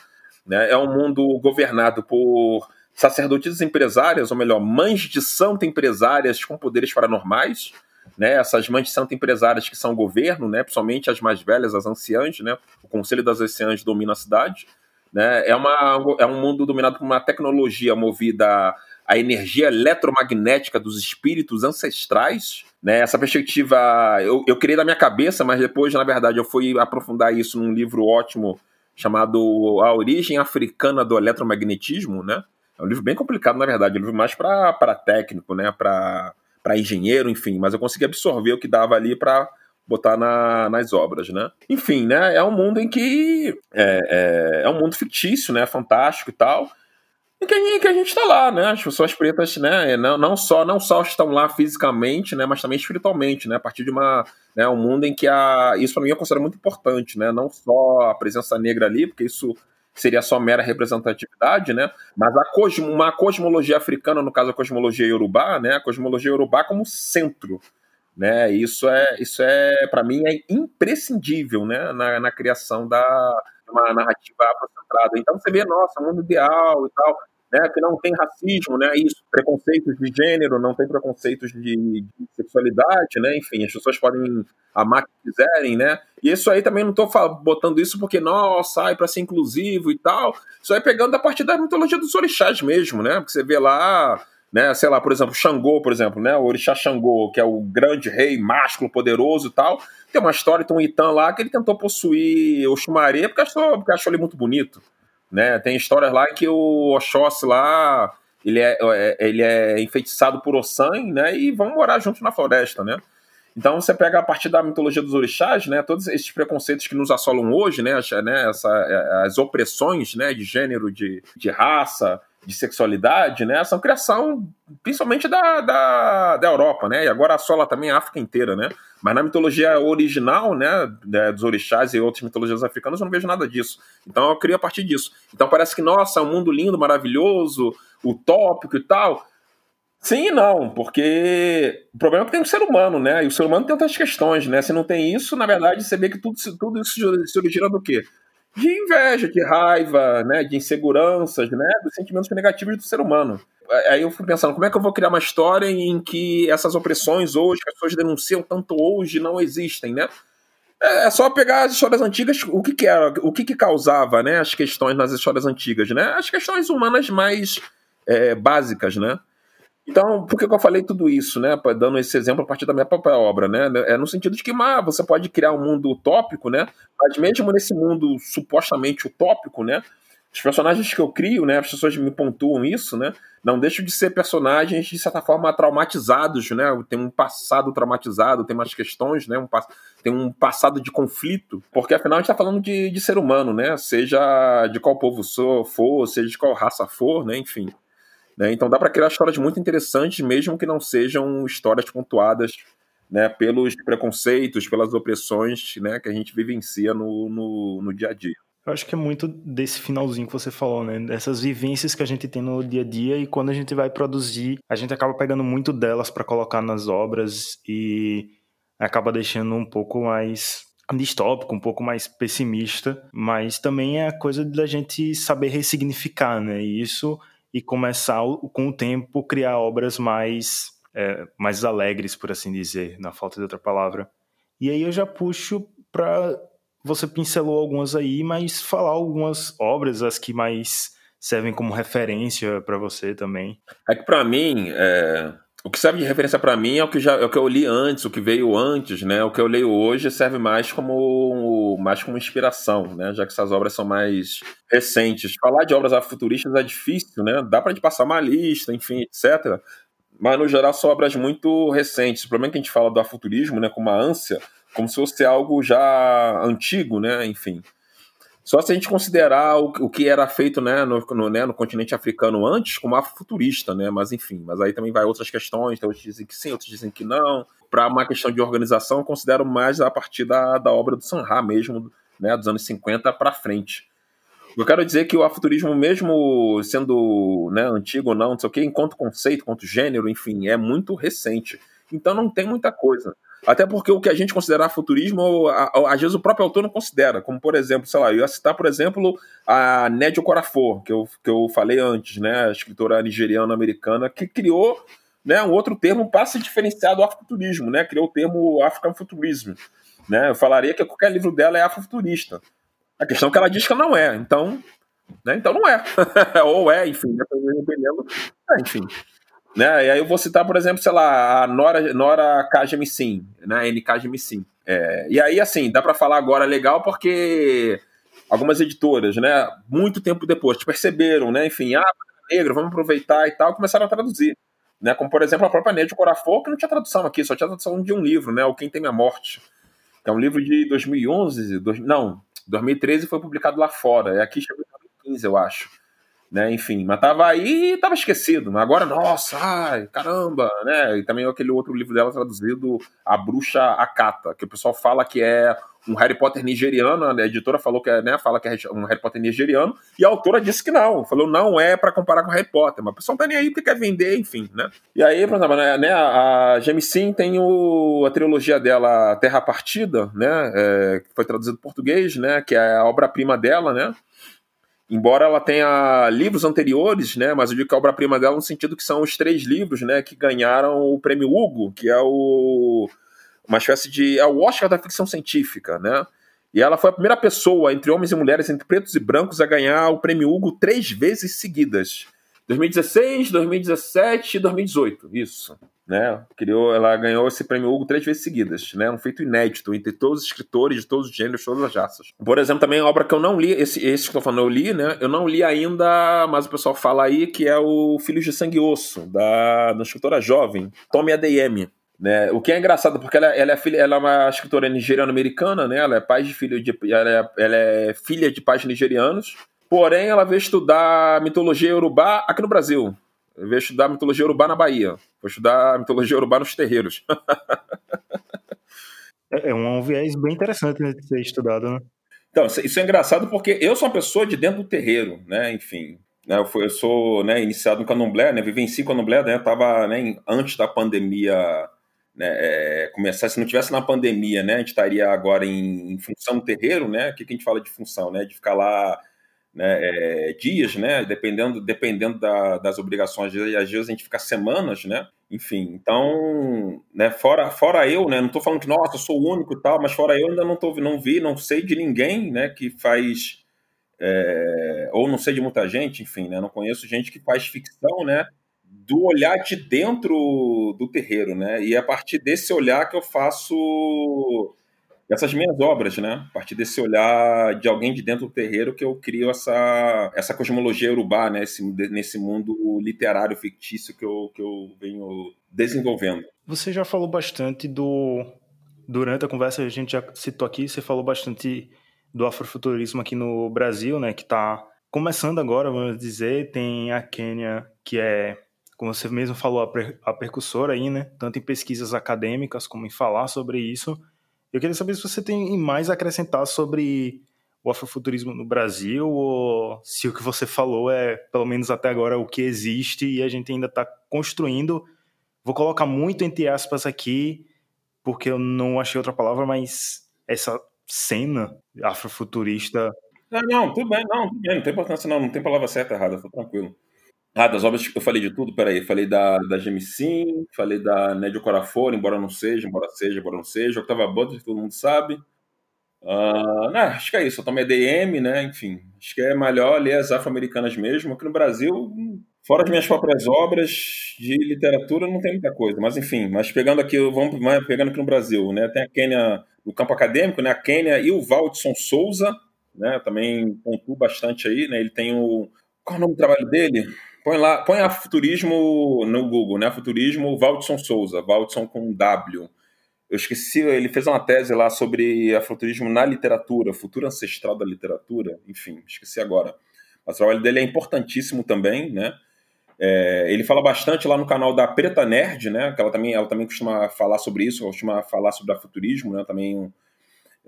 né, é um mundo governado por sacerdotisas empresárias, ou melhor, mães de santo empresárias com poderes paranormais, né? Essas mães santo empresárias que são governo, né? Principalmente as mais velhas, as anciãs, né? O Conselho das Anciãs domina a cidade, né? É, uma, é um mundo dominado por uma tecnologia movida à energia eletromagnética dos espíritos ancestrais, né? Essa perspectiva eu, eu criei da minha cabeça, mas depois, na verdade, eu fui aprofundar isso num livro ótimo chamado A Origem Africana do Eletromagnetismo, né? É um livro bem complicado, na verdade. É um livro mais para técnico, né? Para engenheiro, enfim. Mas eu consegui absorver o que dava ali para botar na, nas obras, né? Enfim, né? É um mundo em que é, é, é um mundo fictício, né? Fantástico e tal. E que, que a gente está lá, né? As pessoas pretas, né? Não, não só não só estão lá fisicamente, né? Mas também espiritualmente, né? A partir de uma né, um mundo em que a isso para mim eu considero muito importante, né? Não só a presença negra ali, porque isso seria só mera representatividade, né? Mas a cosmo, uma cosmologia africana, no caso a cosmologia iorubá, né? A cosmologia iorubá como centro, né? Isso é, isso é para mim é imprescindível, né? Na, na criação da uma narrativa afrocentrada. Então você vê, nossa, mundo ideal e tal né, que não tem racismo, né, isso, preconceitos de gênero, não tem preconceitos de, de, sexualidade, né, enfim, as pessoas podem amar que quiserem, né, e isso aí também não estou botando isso porque, nossa, sai para ser inclusivo e tal, isso aí pegando a partir da mitologia dos orixás mesmo, né, porque você vê lá, né, sei lá, por exemplo, Xangô, por exemplo, né, o orixá Xangô, que é o grande rei másculo, poderoso e tal, tem uma história, tem um Itã lá que ele tentou possuir o porque achou, porque achou ele muito bonito, né? Tem histórias lá que o Oxóssi lá ele é, é, ele é enfeitiçado por Ossan, né? E vão morar juntos na floresta, né? Então você pega a partir da mitologia dos orixás, né? Todos esses preconceitos que nos assolam hoje, né? As, né, essa, é, as opressões, né? De gênero, de, de raça, de sexualidade, né? São criação principalmente da, da, da Europa, né? E agora assola também a África inteira, né? Mas na mitologia original, né, dos orixás e outras mitologias africanas, eu não vejo nada disso. Então eu crio a partir disso. Então parece que, nossa, é um mundo lindo, maravilhoso, utópico e tal. Sim e não, porque o problema é que tem o ser humano, né? E o ser humano tem outras questões, né? Se não tem isso, na verdade, você vê que tudo, tudo isso se origina do quê? De inveja, de raiva, né? De inseguranças, né? Dos sentimentos negativos do ser humano aí eu fui pensando, como é que eu vou criar uma história em que essas opressões hoje, que as pessoas denunciam tanto hoje, não existem, né? É, é só pegar as histórias antigas, o que, que era, o que, que causava, né, as questões nas histórias antigas, né? As questões humanas mais é, básicas, né? Então, por que eu falei tudo isso, né? Dando esse exemplo a partir da minha própria obra, né? É no sentido de que mas, você pode criar um mundo utópico, né? Mas mesmo nesse mundo supostamente utópico, né? Os personagens que eu crio, né? As pessoas me pontuam isso, né? Não deixam de ser personagens, de certa forma, traumatizados, né? Tem um passado traumatizado, tem umas questões, né? Um, tem um passado de conflito, porque afinal a gente está falando de, de ser humano, né? Seja de qual povo for, seja de qual raça for, né? Enfim. Né? Então dá para criar histórias muito interessantes, mesmo que não sejam histórias pontuadas né, pelos preconceitos, pelas opressões né, que a gente vivencia no, no, no dia a dia. Eu acho que é muito desse finalzinho que você falou, né? Dessas vivências que a gente tem no dia a dia e quando a gente vai produzir, a gente acaba pegando muito delas para colocar nas obras e acaba deixando um pouco mais distópico, um pouco mais pessimista, mas também é a coisa da gente saber ressignificar, né? E isso e começar com o tempo criar obras mais é, mais alegres, por assim dizer, na falta de outra palavra. E aí eu já puxo para você pincelou algumas aí, mas falar algumas obras as que mais servem como referência para você também. É que para mim, é, o que serve de referência para mim é o que já é o que eu li antes, o que veio antes, né? O que eu leio hoje serve mais como mais como inspiração, né? Já que essas obras são mais recentes. Falar de obras afrofuturistas é difícil, né? Dá pra gente passar uma lista, enfim, etc. Mas no geral são obras muito recentes. O problema é que a gente fala do afuturismo, né, com uma ânsia, como se fosse algo já antigo, né? Enfim. Só se a gente considerar o, o que era feito né, no, no, né, no continente africano antes como afrofuturista, né? Mas enfim, mas aí também vai outras questões, então outros dizem que sim, outros dizem que não. Para uma questão de organização, eu considero mais a partir da, da obra do Sanha mesmo, né, dos anos 50 para frente. Eu quero dizer que o afuturismo, mesmo sendo né, antigo ou não, não sei o que, enquanto conceito, enquanto gênero, enfim, é muito recente. Então não tem muita coisa. Até porque o que a gente considera futurismo, às vezes o próprio autor não considera. Como, por exemplo, sei lá, eu ia citar, por exemplo, a Nédio Corafor, que eu, que eu falei antes, né? A escritora nigeriana-americana, que criou né, um outro termo para se diferenciar do afrofuturismo, né? Criou o termo African Futurism. Né? Eu falaria que qualquer livro dela é afrofuturista. A questão é que ela diz que não é. Então, né? Então não é. Ou é, enfim, dependendo. É, enfim. Né? E aí eu vou citar, por exemplo, sei lá, a Nora, Nora Kajemisin, né? NK Jemisin. É, e aí, assim, dá para falar agora legal porque algumas editoras, né, muito tempo depois, perceberam, né, enfim, ah, negro, vamos aproveitar e tal, começaram a traduzir. Né, como, por exemplo, a própria Neide Corafor, que não tinha tradução aqui, só tinha tradução de um livro, né, O Quem Tem a Morte, que é um livro de 2011, dois, não, 2013 foi publicado lá fora, é aqui chegou em 2015, eu acho né? Enfim, mas tava aí e tava esquecido. Mas agora, nossa, ai, caramba, né? E também aquele outro livro dela traduzido, A Bruxa Akata, que o pessoal fala que é um Harry Potter nigeriano, a editora falou que é, né, fala que é um Harry Potter nigeriano, e a autora disse que não, falou não é para comparar com Harry Potter, mas o pessoal tá nem aí porque quer vender, enfim, né? E aí, exemplo, né, né a Sim tem o, a trilogia dela Terra Partida, né, é, que foi traduzido em português, né, que é a obra-prima dela, né, embora ela tenha livros anteriores, né, mas eu digo que a obra-prima dela no sentido que são os três livros, né, que ganharam o prêmio Hugo, que é o uma espécie de é o Oscar da ficção científica, né? E ela foi a primeira pessoa entre homens e mulheres, entre pretos e brancos, a ganhar o prêmio Hugo três vezes seguidas. 2016, 2017 e 2018, isso né? Criou, ela ganhou esse prêmio Hugo três vezes seguidas, né? Um feito inédito entre todos os escritores de todos os gêneros, todas as raças. Por exemplo, também a obra que eu não li, esse, esse que eu tô falando, eu li, né? Eu não li ainda, mas o pessoal fala aí que é o Filhos de Sangue e Osso, da, da escritora jovem, Tommy Adeyemi. Né? O que é engraçado, porque ela, ela, é filha, ela é uma escritora nigeriano-americana, né? Ela é, pai de filho de, ela é, ela é filha de pais nigerianos, porém ela veio estudar mitologia urubá aqui no Brasil. Veio estudar mitologia urubá na Bahia. Vou estudar mitologia urubá nos terreiros. É, é um viés bem interessante de ser estudado, né? Então, isso é engraçado porque eu sou uma pessoa de dentro do terreiro, né? Enfim, né? Eu, fui, eu sou né, iniciado no candomblé, né? Vivenci candomblé, né? Tava né, antes da pandemia né, é, começar. Se não tivesse na pandemia, né? A gente estaria agora em, em função do terreiro, né? O que, que a gente fala de função, né? De ficar lá né, é, dias, né, dependendo, dependendo da, das obrigações, às vezes a gente fica semanas, né, enfim, então, né, fora, fora eu, né, não estou falando que, nossa, eu sou o único e tal, mas fora eu ainda não, tô, não vi, não sei de ninguém, né, que faz, é, ou não sei de muita gente, enfim, né, não conheço gente que faz ficção, né, do olhar de dentro do terreiro, né? E é a partir desse olhar que eu faço essas minhas obras, né? A partir desse olhar de alguém de dentro do terreiro que eu crio essa, essa cosmologia urubá, né? Esse, nesse mundo literário fictício que eu, que eu venho desenvolvendo. Você já falou bastante do. Durante a conversa, a gente já citou aqui, você falou bastante do afrofuturismo aqui no Brasil, né? Que está começando agora, vamos dizer. Tem a Quênia, que é, como você mesmo falou, a, per a percussora aí, né? Tanto em pesquisas acadêmicas como em falar sobre isso. Eu queria saber se você tem mais a acrescentar sobre o afrofuturismo no Brasil ou se o que você falou é, pelo menos até agora, o que existe e a gente ainda está construindo. Vou colocar muito entre aspas aqui, porque eu não achei outra palavra, mas essa cena afrofuturista. Não, não, tudo bem, não, tudo bem, não tem importância, não, não tem palavra certa errada, tô tranquilo. Ah, das obras eu falei de tudo, peraí. Falei da, da Sim, falei da Nédio Corafor, embora não seja, embora seja, embora não seja. Octava Butler, todo mundo sabe. Uh, né, acho que é isso. Eu tomei DM, né? Enfim, acho que é melhor ler as afro-americanas mesmo. Aqui no Brasil, fora as minhas próprias obras de literatura, não tem muita coisa. Mas enfim, mas pegando aqui, vamos pegando aqui no Brasil, né? Tem a Quênia no campo acadêmico, né? A Quênia e o Valdson Souza, né? Também pontuo bastante aí, né? Ele tem o. Qual é o nome do trabalho dele? Põe lá, põe a futurismo no Google, né? Futurismo Valdson Souza, Valdson com W. Eu esqueci, ele fez uma tese lá sobre futurismo na literatura, futuro ancestral da literatura, enfim, esqueci agora. Mas o trabalho dele é importantíssimo também, né? É, ele fala bastante lá no canal da Preta Nerd, né? Que ela também, ela também costuma falar sobre isso, costuma falar sobre futurismo, né? Também,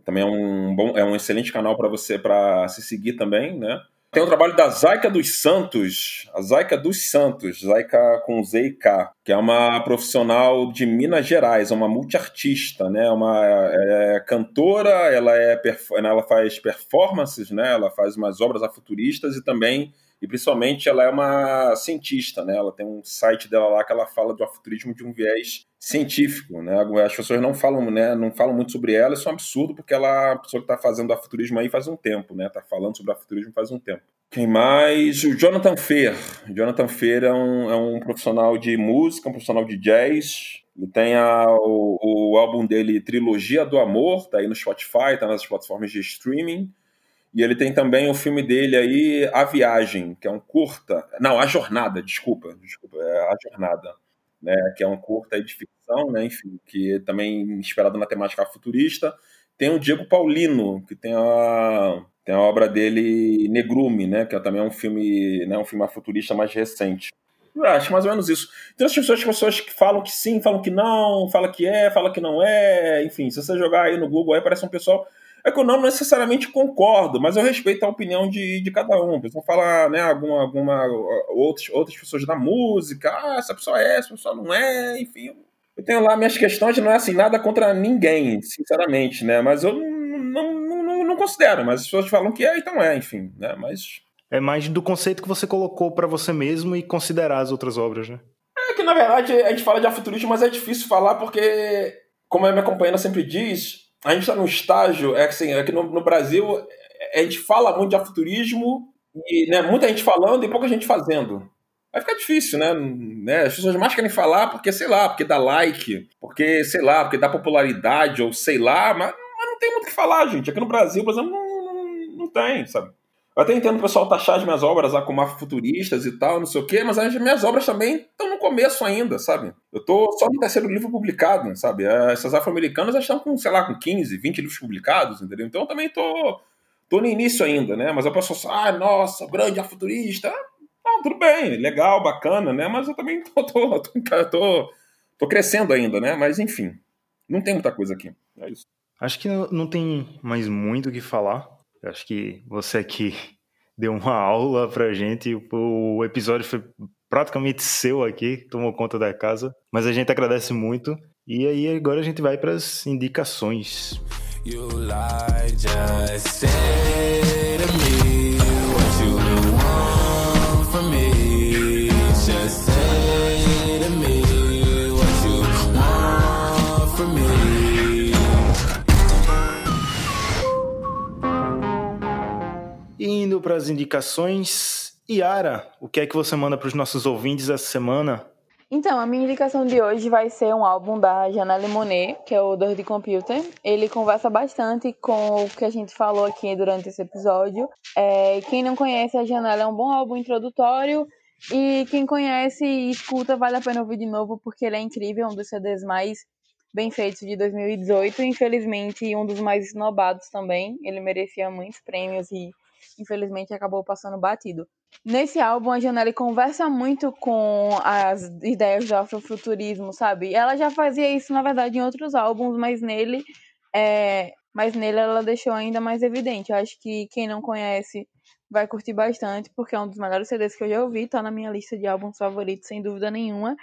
também é um bom, é um excelente canal para você para se seguir também, né? Tem o trabalho da Zaica dos Santos, a dos Santos, Zaica com Z e K, que é uma profissional de Minas Gerais, é uma multiartista, né? Uma é, cantora, ela é ela faz performances, né? Ela faz umas obras afuturistas e também e principalmente ela é uma cientista, né? Ela tem um site dela lá que ela fala do afuturismo de um viés científico, né? As pessoas não falam, né? Não falam muito sobre ela, isso é um absurdo porque ela uma pessoa que está fazendo afuturismo aí faz um tempo, né? Tá falando sobre afuturismo faz um tempo. Quem mais? O Jonathan Fer. Jonathan Fer é um, é um profissional de música, um profissional de jazz. Ele tem a, o, o álbum dele Trilogia do Amor, tá aí no Spotify, tá nas plataformas de streaming. E ele tem também o filme dele aí, A Viagem, que é um curta. Não, A Jornada, desculpa, desculpa, é A Jornada, né? Que é um curta de ficção, né? Enfim, que também inspirado na temática futurista. Tem o Diego Paulino, que tem a, tem a obra dele Negrume, né? Que é também é um filme, né? Um filme futurista mais recente. Eu acho mais ou menos isso. Tem as pessoas, pessoas que falam que sim, falam que não, falam que é, falam que não é. Enfim, se você jogar aí no Google, aí parece um pessoal é que eu não necessariamente concordo, mas eu respeito a opinião de, de cada um. Pessoal fala, né, alguma, alguma outras, outras pessoas da música, ah, essa pessoa é, essa pessoa não é, enfim. Eu tenho lá minhas questões, não é assim, nada contra ninguém, sinceramente, né? Mas eu não, não, não, não considero, mas as pessoas falam que é, então é, enfim, né? Mas. É mais do conceito que você colocou para você mesmo e considerar as outras obras, né? É que, na verdade, a gente fala de afuturismo, mas é difícil falar porque, como a minha companheira sempre diz, a gente está num estágio, é assim, é que no, no, Brasil a gente fala muito de afuturismo e né, muita gente falando e pouca gente fazendo. Vai ficar difícil, né? né? As pessoas mais querem falar porque, sei lá, porque dá like, porque, sei lá, porque dá popularidade, ou sei lá, mas, mas não tem muito o que falar, gente. Aqui no Brasil, por exemplo, não, não, não tem, sabe? Eu até entendo o pessoal taxar as minhas obras lá como futuristas e tal, não sei o quê, mas as minhas obras também estão no começo ainda, sabe? Eu tô só no terceiro livro publicado, sabe? Essas afro-americanas já estão com, sei lá, com 15, 20 livros publicados, entendeu? Então eu também tô, tô no início ainda, né? Mas a pessoa ah, nossa, grande afuturista. Não, tudo bem, legal, bacana, né? Mas eu também tô, tô, tô, tô, tô crescendo ainda, né? Mas enfim, não tem muita coisa aqui. É isso. Acho que não tem mais muito o que falar. Acho que você aqui deu uma aula pra gente. O episódio foi praticamente seu aqui, tomou conta da casa. Mas a gente agradece muito. E aí agora a gente vai para as indicações. You lie, just say to me para as indicações, Yara, o que é que você manda para os nossos ouvintes essa semana? Então, a minha indicação de hoje vai ser um álbum da Janelle Monet, que é o Dirty Computer. Ele conversa bastante com o que a gente falou aqui durante esse episódio. É, quem não conhece a Janelle é um bom álbum introdutório. E quem conhece e escuta, vale a pena ouvir de novo, porque ele é incrível, um dos CDs mais bem feitos de 2018. Infelizmente, um dos mais esnobados também. Ele merecia muitos prêmios e infelizmente acabou passando batido. Nesse álbum, a Janelle conversa muito com as ideias do afrofuturismo, sabe? Ela já fazia isso, na verdade, em outros álbuns, mas nele, é... mas nele ela deixou ainda mais evidente. Eu acho que quem não conhece vai curtir bastante, porque é um dos melhores CDs que eu já ouvi, tá na minha lista de álbuns favoritos, sem dúvida nenhuma.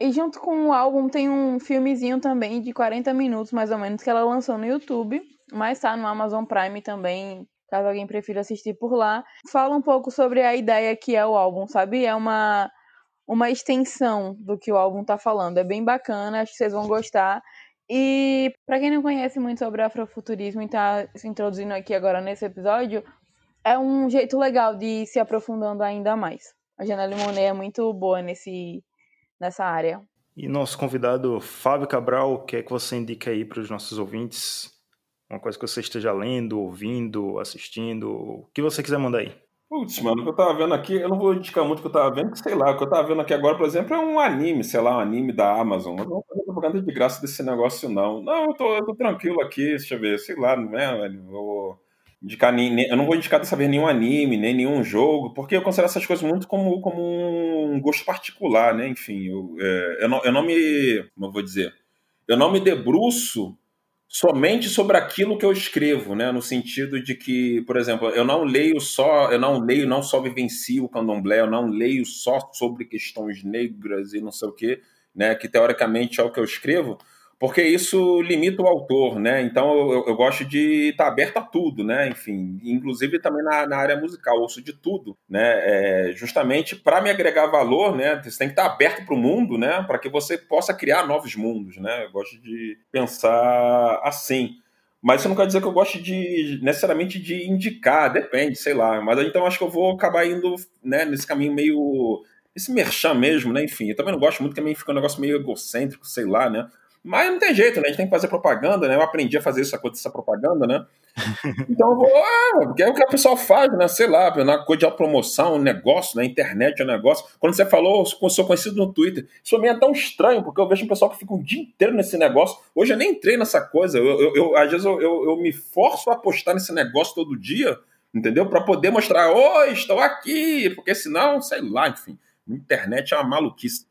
E junto com o álbum tem um filmezinho também de 40 minutos, mais ou menos, que ela lançou no YouTube, mas tá no Amazon Prime também, caso alguém prefira assistir por lá. Fala um pouco sobre a ideia que é o álbum, sabe? É uma, uma extensão do que o álbum tá falando. É bem bacana, acho que vocês vão gostar. E para quem não conhece muito sobre afrofuturismo e tá se introduzindo aqui agora nesse episódio, é um jeito legal de ir se aprofundando ainda mais. A Janelle Monet é muito boa nesse, nessa área. E nosso convidado Fábio Cabral, o que é que você indica aí para os nossos ouvintes? Uma coisa que você esteja lendo, ouvindo, assistindo, o que você quiser mandar aí. Putz, mano, o que eu tava vendo aqui, eu não vou indicar muito o que eu tava vendo, que sei lá, o que eu tava vendo aqui agora, por exemplo, é um anime, sei lá, um anime da Amazon. Mas não fazer propaganda de graça desse negócio, não. Não, eu tô, eu tô tranquilo aqui, deixa eu ver, sei lá, não é, velho? Vou indicar nem, eu não vou indicar dessa vez nenhum anime, nem nenhum jogo, porque eu considero essas coisas muito como, como um gosto particular, né? Enfim, eu, é, eu, não, eu não me. Como eu vou dizer? Eu não me debruço somente sobre aquilo que eu escrevo, né? No sentido de que, por exemplo, eu não leio só, eu não leio, não só vivencio o candomblé, eu não leio só sobre questões negras e não sei o quê, né? Que teoricamente é o que eu escrevo, porque isso limita o autor, né? Então eu, eu gosto de estar aberto a tudo, né? Enfim, inclusive também na, na área musical, ouço de tudo, né? É, justamente para me agregar valor, né? Você tem que estar aberto para o mundo, né? Para que você possa criar novos mundos, né? Eu gosto de pensar assim. Mas isso não quer dizer que eu goste de necessariamente de indicar, depende, sei lá. Mas então acho que eu vou acabar indo né, nesse caminho meio. Esse merchan mesmo, né? Enfim, eu também não gosto muito, também fica um negócio meio egocêntrico, sei lá, né? Mas não tem jeito, né? A gente tem que fazer propaganda, né? Eu aprendi a fazer isso, essa propaganda, né? Então eu vou, ah, porque é o que a pessoa faz, né? Sei lá, na coisa de autopromoção, um negócio, na internet é um negócio. Quando você falou, sou conhecido no Twitter, isso pra mim é tão estranho, porque eu vejo um pessoal que fica um dia inteiro nesse negócio. Hoje eu nem entrei nessa coisa. Eu, eu, eu às vezes eu, eu, eu, me forço a postar nesse negócio todo dia, entendeu? Para poder mostrar, oi, estou aqui, porque senão, sei lá, enfim. Internet é uma maluquice.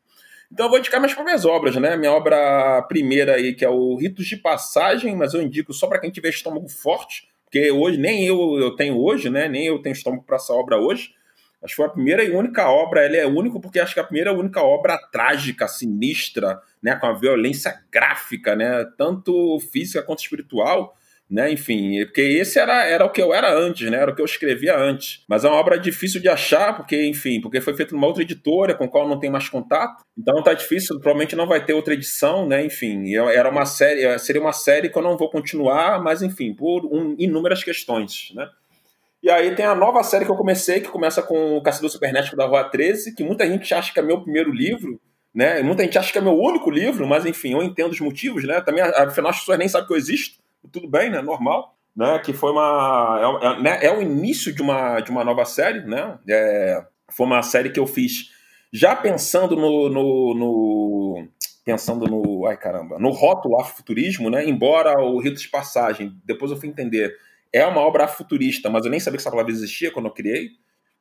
Então eu vou indicar mais para minhas obras, né? Minha obra primeira aí, que é o Ritos de Passagem, mas eu indico só para quem tiver estômago forte, porque hoje nem eu, eu tenho hoje, né? Nem eu tenho estômago para essa obra hoje. Acho que foi a primeira e única obra, ela é única porque acho que é a primeira e única obra trágica, sinistra, né, com a violência gráfica, né, tanto física quanto espiritual, né? Enfim, porque esse era, era o que eu era antes, né? Era o que eu escrevia antes. Mas é uma obra difícil de achar, porque, enfim, porque foi feito numa outra editora com a qual não tenho mais contato. Então tá difícil, provavelmente não vai ter outra edição, né? Enfim, era uma série, seria uma série que eu não vou continuar, mas enfim, por um, inúmeras questões, né? E aí tem a nova série que eu comecei, que começa com o Caçador Supernético da Rua 13, que muita gente acha que é meu primeiro livro, né? Muita gente acha que é meu único livro, mas enfim, eu entendo os motivos, né? Também, afinal, as pessoas nem sabem que eu existo tudo bem, né? Normal. Né, que foi uma. É, é, né, é, o início de uma, de uma nova série, né? É, foi uma série que eu fiz já pensando no, no, no, pensando no. Ai caramba, no rótulo afrofuturismo, né? Embora o Rito de Passagem, depois eu fui entender, é uma obra afrofuturista, mas eu nem sabia que essa palavra existia quando eu criei.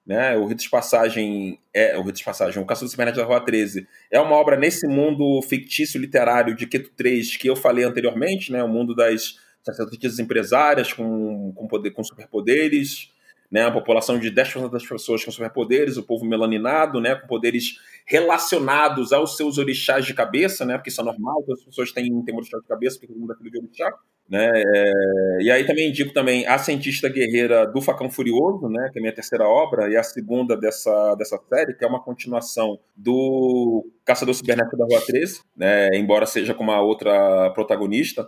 Né? O Rito de Passagem é o Rito de Passagem, o Caçador de Supernet da Rua 13 é uma obra nesse mundo fictício literário de Keto 3 que eu falei anteriormente, né? O mundo das sacerdotisas empresárias com, com, poder, com superpoderes, né, a população de 10% das pessoas com superpoderes, o povo melaninado, né, com poderes relacionados aos seus orixás de cabeça, né, porque isso é normal, as pessoas têm, têm orixá de cabeça, porque todo mundo é filho de orixá. Né, é, e aí também indico também a cientista guerreira do Facão Furioso, né, que é a minha terceira obra, e a segunda dessa, dessa série, que é uma continuação do Caçador Cibernético da Rua 13, né, embora seja com uma outra protagonista,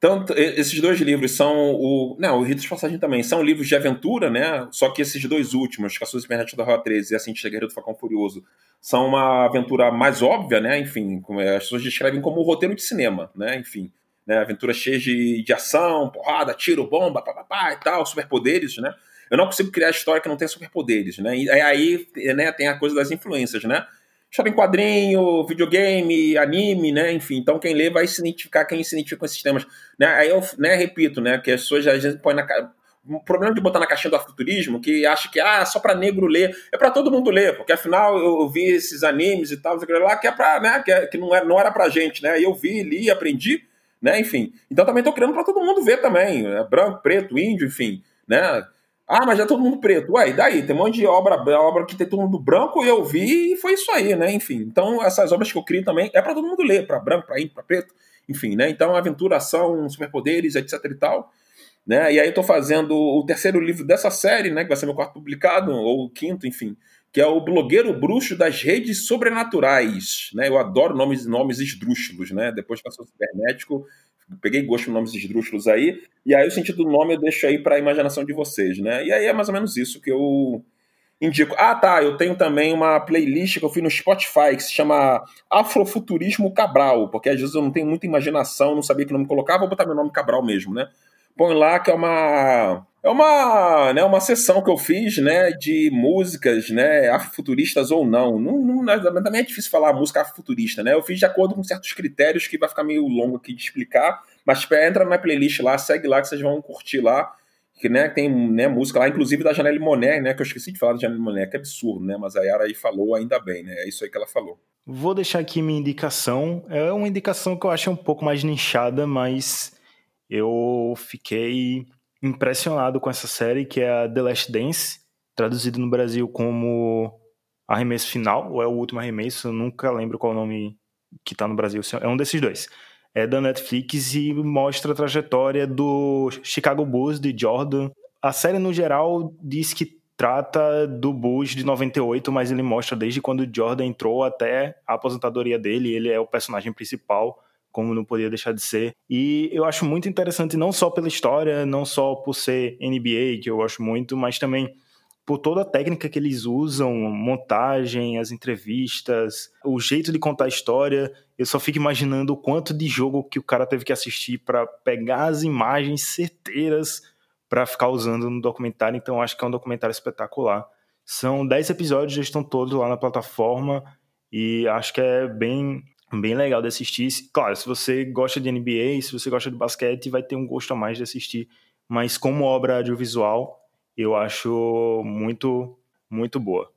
tanto esses dois livros são o. Não, o Ritos de Passagem também. São livros de aventura, né? Só que esses dois últimos, Caçudos Supernet da Rua 13 e Assim Chega do Facão Furioso, são uma aventura mais óbvia, né? Enfim, é, as pessoas descrevem como um roteiro de cinema, né? Enfim. Né? Aventura cheia de, de ação, porrada, tiro, bomba, papapá e tal, superpoderes, né? Eu não consigo criar história que não tenha superpoderes, né? E aí né, tem a coisa das influências, né? História em quadrinho, videogame, anime, né? Enfim, então quem lê vai se identificar, quem se identifica com esses temas. Né? Aí eu né, repito, né? Que as pessoas às vezes põem na o problema de botar na caixinha do afrofuturismo, que acha que ah, só para negro ler, é para todo mundo ler, porque afinal eu vi esses animes e tal, lá, que é para, né, que, é, que não, é, não era pra gente, né? Eu vi, li, aprendi, né? Enfim. Então também tô criando para todo mundo ver também, né? branco, preto, índio, enfim, né? Ah, mas já é todo mundo preto. Ué, e daí? Tem um monte de obra, obra que tem todo mundo branco e eu vi e foi isso aí, né? Enfim, então essas obras que eu crio também é para todo mundo ler, para branco, para índio, para preto, enfim, né? Então aventura, ação, superpoderes, etc e tal. Né? E aí eu tô fazendo o terceiro livro dessa série, né? Que vai ser meu quarto publicado, ou o quinto, enfim, que é o Blogueiro Bruxo das Redes Sobrenaturais. Né? Eu adoro nomes, nomes esdrúxulos, né? Depois que eu sou cibernético, peguei gosto por nomes esdrúxulos aí, e aí o sentido do nome eu deixo aí para a imaginação de vocês, né? E aí é mais ou menos isso que eu indico. Ah, tá, eu tenho também uma playlist que eu fiz no Spotify que se chama Afrofuturismo Cabral, porque às vezes eu não tenho muita imaginação, não sabia que nome colocar, vou botar meu nome Cabral mesmo, né? Põe lá que é uma é uma, né, uma sessão que eu fiz, né, de músicas, né, afrofuturistas ou não. não, não também é difícil falar música afrofuturista, né? Eu fiz de acordo com certos critérios que vai ficar meio longo aqui de explicar, mas entra na playlist lá, segue lá que vocês vão curtir lá. Que, né, tem né, música lá, inclusive da Janelle Monet, né, que eu esqueci de falar da Janelle Monet, que é absurdo, né, mas a Yara aí falou ainda bem, né, é isso aí que ela falou. Vou deixar aqui minha indicação, é uma indicação que eu acho um pouco mais nichada, mas eu fiquei impressionado com essa série, que é a The Last Dance, traduzido no Brasil como Arremesso Final, ou é o último arremesso, eu nunca lembro qual nome que tá no Brasil, é um desses dois. É da Netflix e mostra a trajetória do Chicago Bulls de Jordan. A série, no geral, diz que trata do Bulls de 98, mas ele mostra desde quando o Jordan entrou até a aposentadoria dele, ele é o personagem principal como não podia deixar de ser. E eu acho muito interessante, não só pela história, não só por ser NBA, que eu gosto muito, mas também por toda a técnica que eles usam, montagem, as entrevistas, o jeito de contar a história. Eu só fico imaginando o quanto de jogo que o cara teve que assistir para pegar as imagens certeiras para ficar usando no documentário. Então acho que é um documentário espetacular. São 10 episódios, já estão todos lá na plataforma e acho que é bem bem legal de assistir. Claro, se você gosta de NBA, se você gosta de basquete, vai ter um gosto a mais de assistir. Mas como obra audiovisual, eu acho muito, muito boa.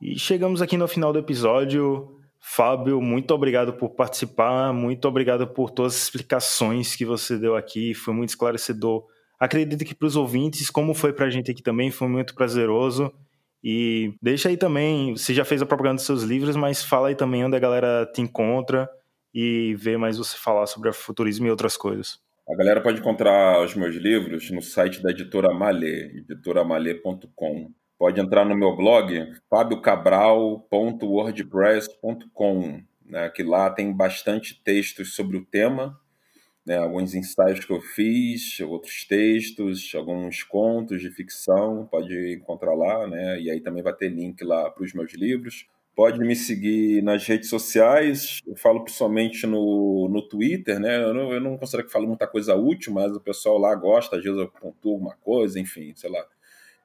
E chegamos aqui no final do episódio. Fábio, muito obrigado por participar, muito obrigado por todas as explicações que você deu aqui, foi muito esclarecedor. Acredito que para os ouvintes, como foi para a gente aqui também, foi muito prazeroso. E deixa aí também, você já fez a propaganda dos seus livros, mas fala aí também onde a galera te encontra e vê mais você falar sobre futurismo e outras coisas. A galera pode encontrar os meus livros no site da editora Malê, editoramalê.com. Pode entrar no meu blog, fabiocabral.wordpress.com, né, que lá tem bastante textos sobre o tema né, alguns ensaios que eu fiz, outros textos, alguns contos de ficção, pode encontrar lá, né? E aí também vai ter link lá para os meus livros. Pode me seguir nas redes sociais, eu falo principalmente no, no Twitter, né? Eu não, eu não considero que falo muita coisa útil, mas o pessoal lá gosta, às vezes eu pontuo alguma coisa, enfim, sei lá.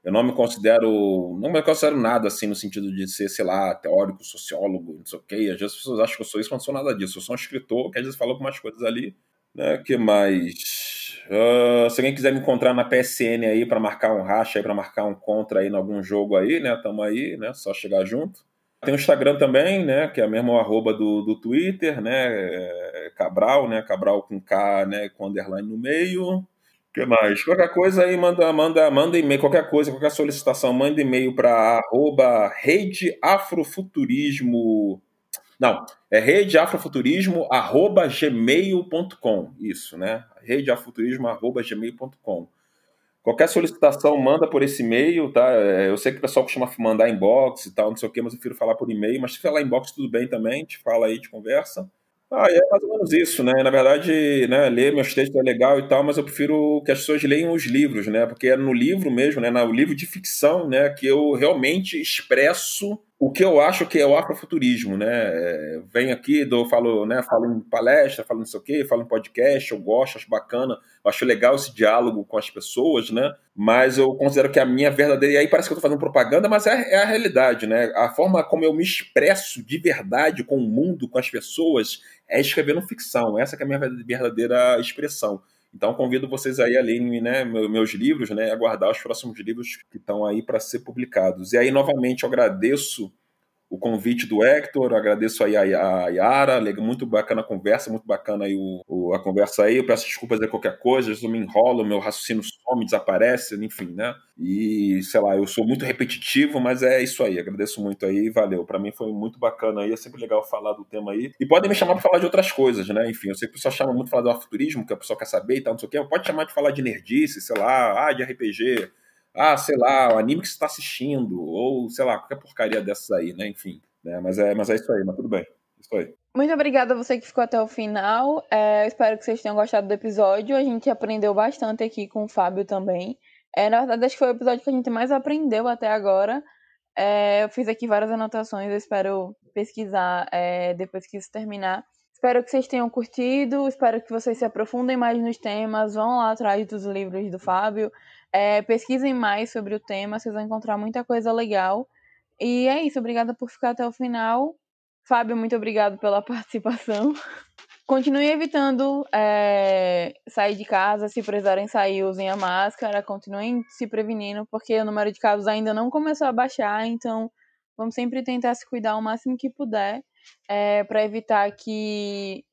Eu não me considero, não me considero nada assim no sentido de ser, sei lá, teórico, sociólogo, não sei o quê. Às vezes as pessoas acham que eu sou isso, mas não sou nada disso. Eu sou um escritor que às vezes fala algumas coisas ali né, que mais? Uh, se alguém quiser me encontrar na PSN aí para marcar um racha para marcar um contra aí em algum jogo aí, né? Tamo aí, né? Só chegar junto. Tem o Instagram também, né? Que é mesmo o arroba do, do Twitter, né? É Cabral, né? Cabral com K, né? Com underline no meio. que mais? Qualquer coisa aí, manda, manda, manda e-mail, qualquer coisa, qualquer solicitação, manda e-mail para arroba rede afrofuturismo não, é redeafrofuturismo.gmail.com. Isso, né? redeafrofuturismo.gmail.com. Qualquer solicitação, manda por esse e-mail, tá? É, eu sei que o pessoal costuma mandar inbox e tal, não sei o que, mas eu prefiro falar por e-mail. Mas se falar inbox, tudo bem também, te fala aí, te conversa. Ah, é mais ou menos isso, né? Na verdade, né, ler meus textos é legal e tal, mas eu prefiro que as pessoas leiam os livros, né? Porque é no livro mesmo, né? No livro de ficção, né? Que eu realmente expresso o que eu acho que é o afrofuturismo, né? É, venho aqui, dou, falo, né, falo em palestra, falo não sei o quê, falo em podcast, eu gosto, acho bacana, acho legal esse diálogo com as pessoas, né? Mas eu considero que a minha verdadeira. E aí parece que eu estou fazendo propaganda, mas é, é, a realidade, né? A forma como eu me expresso de verdade com o mundo, com as pessoas, é escrevendo ficção. Essa é a minha verdadeira expressão. Então convido vocês aí a lerem né, meus livros, né, aguardar os próximos livros que estão aí para ser publicados. E aí, novamente, eu agradeço o convite do Hector, agradeço aí a Yara, muito bacana a conversa, muito bacana aí o, o, a conversa aí, eu peço desculpas de qualquer coisa, eu me enrolo, meu raciocínio some, desaparece, enfim, né? E, sei lá, eu sou muito repetitivo, mas é isso aí, agradeço muito aí, valeu, para mim foi muito bacana aí, é sempre legal falar do tema aí, e podem me chamar para falar de outras coisas, né? Enfim, eu sei que o pessoal chama muito falar do futurismo, que a pessoa quer saber e tal, não sei o quê, pode chamar de falar de nerdice, sei lá, ah, de RPG, ah, sei lá, o anime que você está assistindo, ou sei lá, qualquer porcaria dessas aí, né? Enfim. Né? Mas, é, mas é isso aí, mas tudo bem. Isso aí. Muito obrigada a você que ficou até o final. É, espero que vocês tenham gostado do episódio. A gente aprendeu bastante aqui com o Fábio também. É, na verdade, acho que foi o episódio que a gente mais aprendeu até agora. É, eu fiz aqui várias anotações, eu espero pesquisar é, depois que isso terminar. Espero que vocês tenham curtido, espero que vocês se aprofundem mais nos temas, vão lá atrás dos livros do Fábio. É, pesquisem mais sobre o tema, vocês vão encontrar muita coisa legal. E é isso, obrigada por ficar até o final. Fábio, muito obrigado pela participação. Continue evitando é, sair de casa, se precisarem sair, usem a máscara, continuem se prevenindo, porque o número de casos ainda não começou a baixar, então vamos sempre tentar se cuidar o máximo que puder é, para evitar que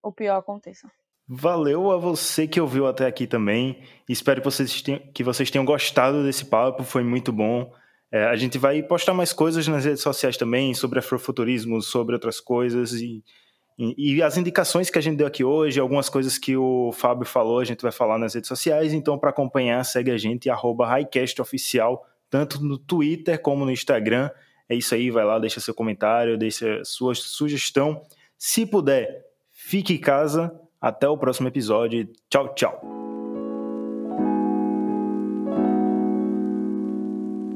o pior aconteça. Valeu a você que ouviu até aqui também. Espero que vocês tenham, que vocês tenham gostado desse papo, foi muito bom. É, a gente vai postar mais coisas nas redes sociais também sobre afrofuturismo, sobre outras coisas e, e, e, as indicações que a gente deu aqui hoje, algumas coisas que o Fábio falou, a gente vai falar nas redes sociais. Então, para acompanhar, segue a gente, HighcastOficial, tanto no Twitter como no Instagram. É isso aí, vai lá, deixa seu comentário, deixa sua sugestão. Se puder, fique em casa até o próximo episódio. Tchau, tchau.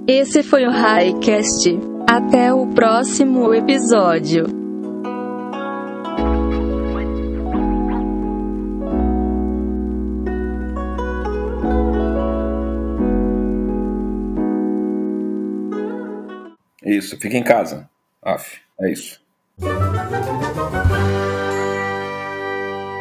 Esse foi o Highcast. Até o próximo episódio. Isso, fica em casa. Af, é isso.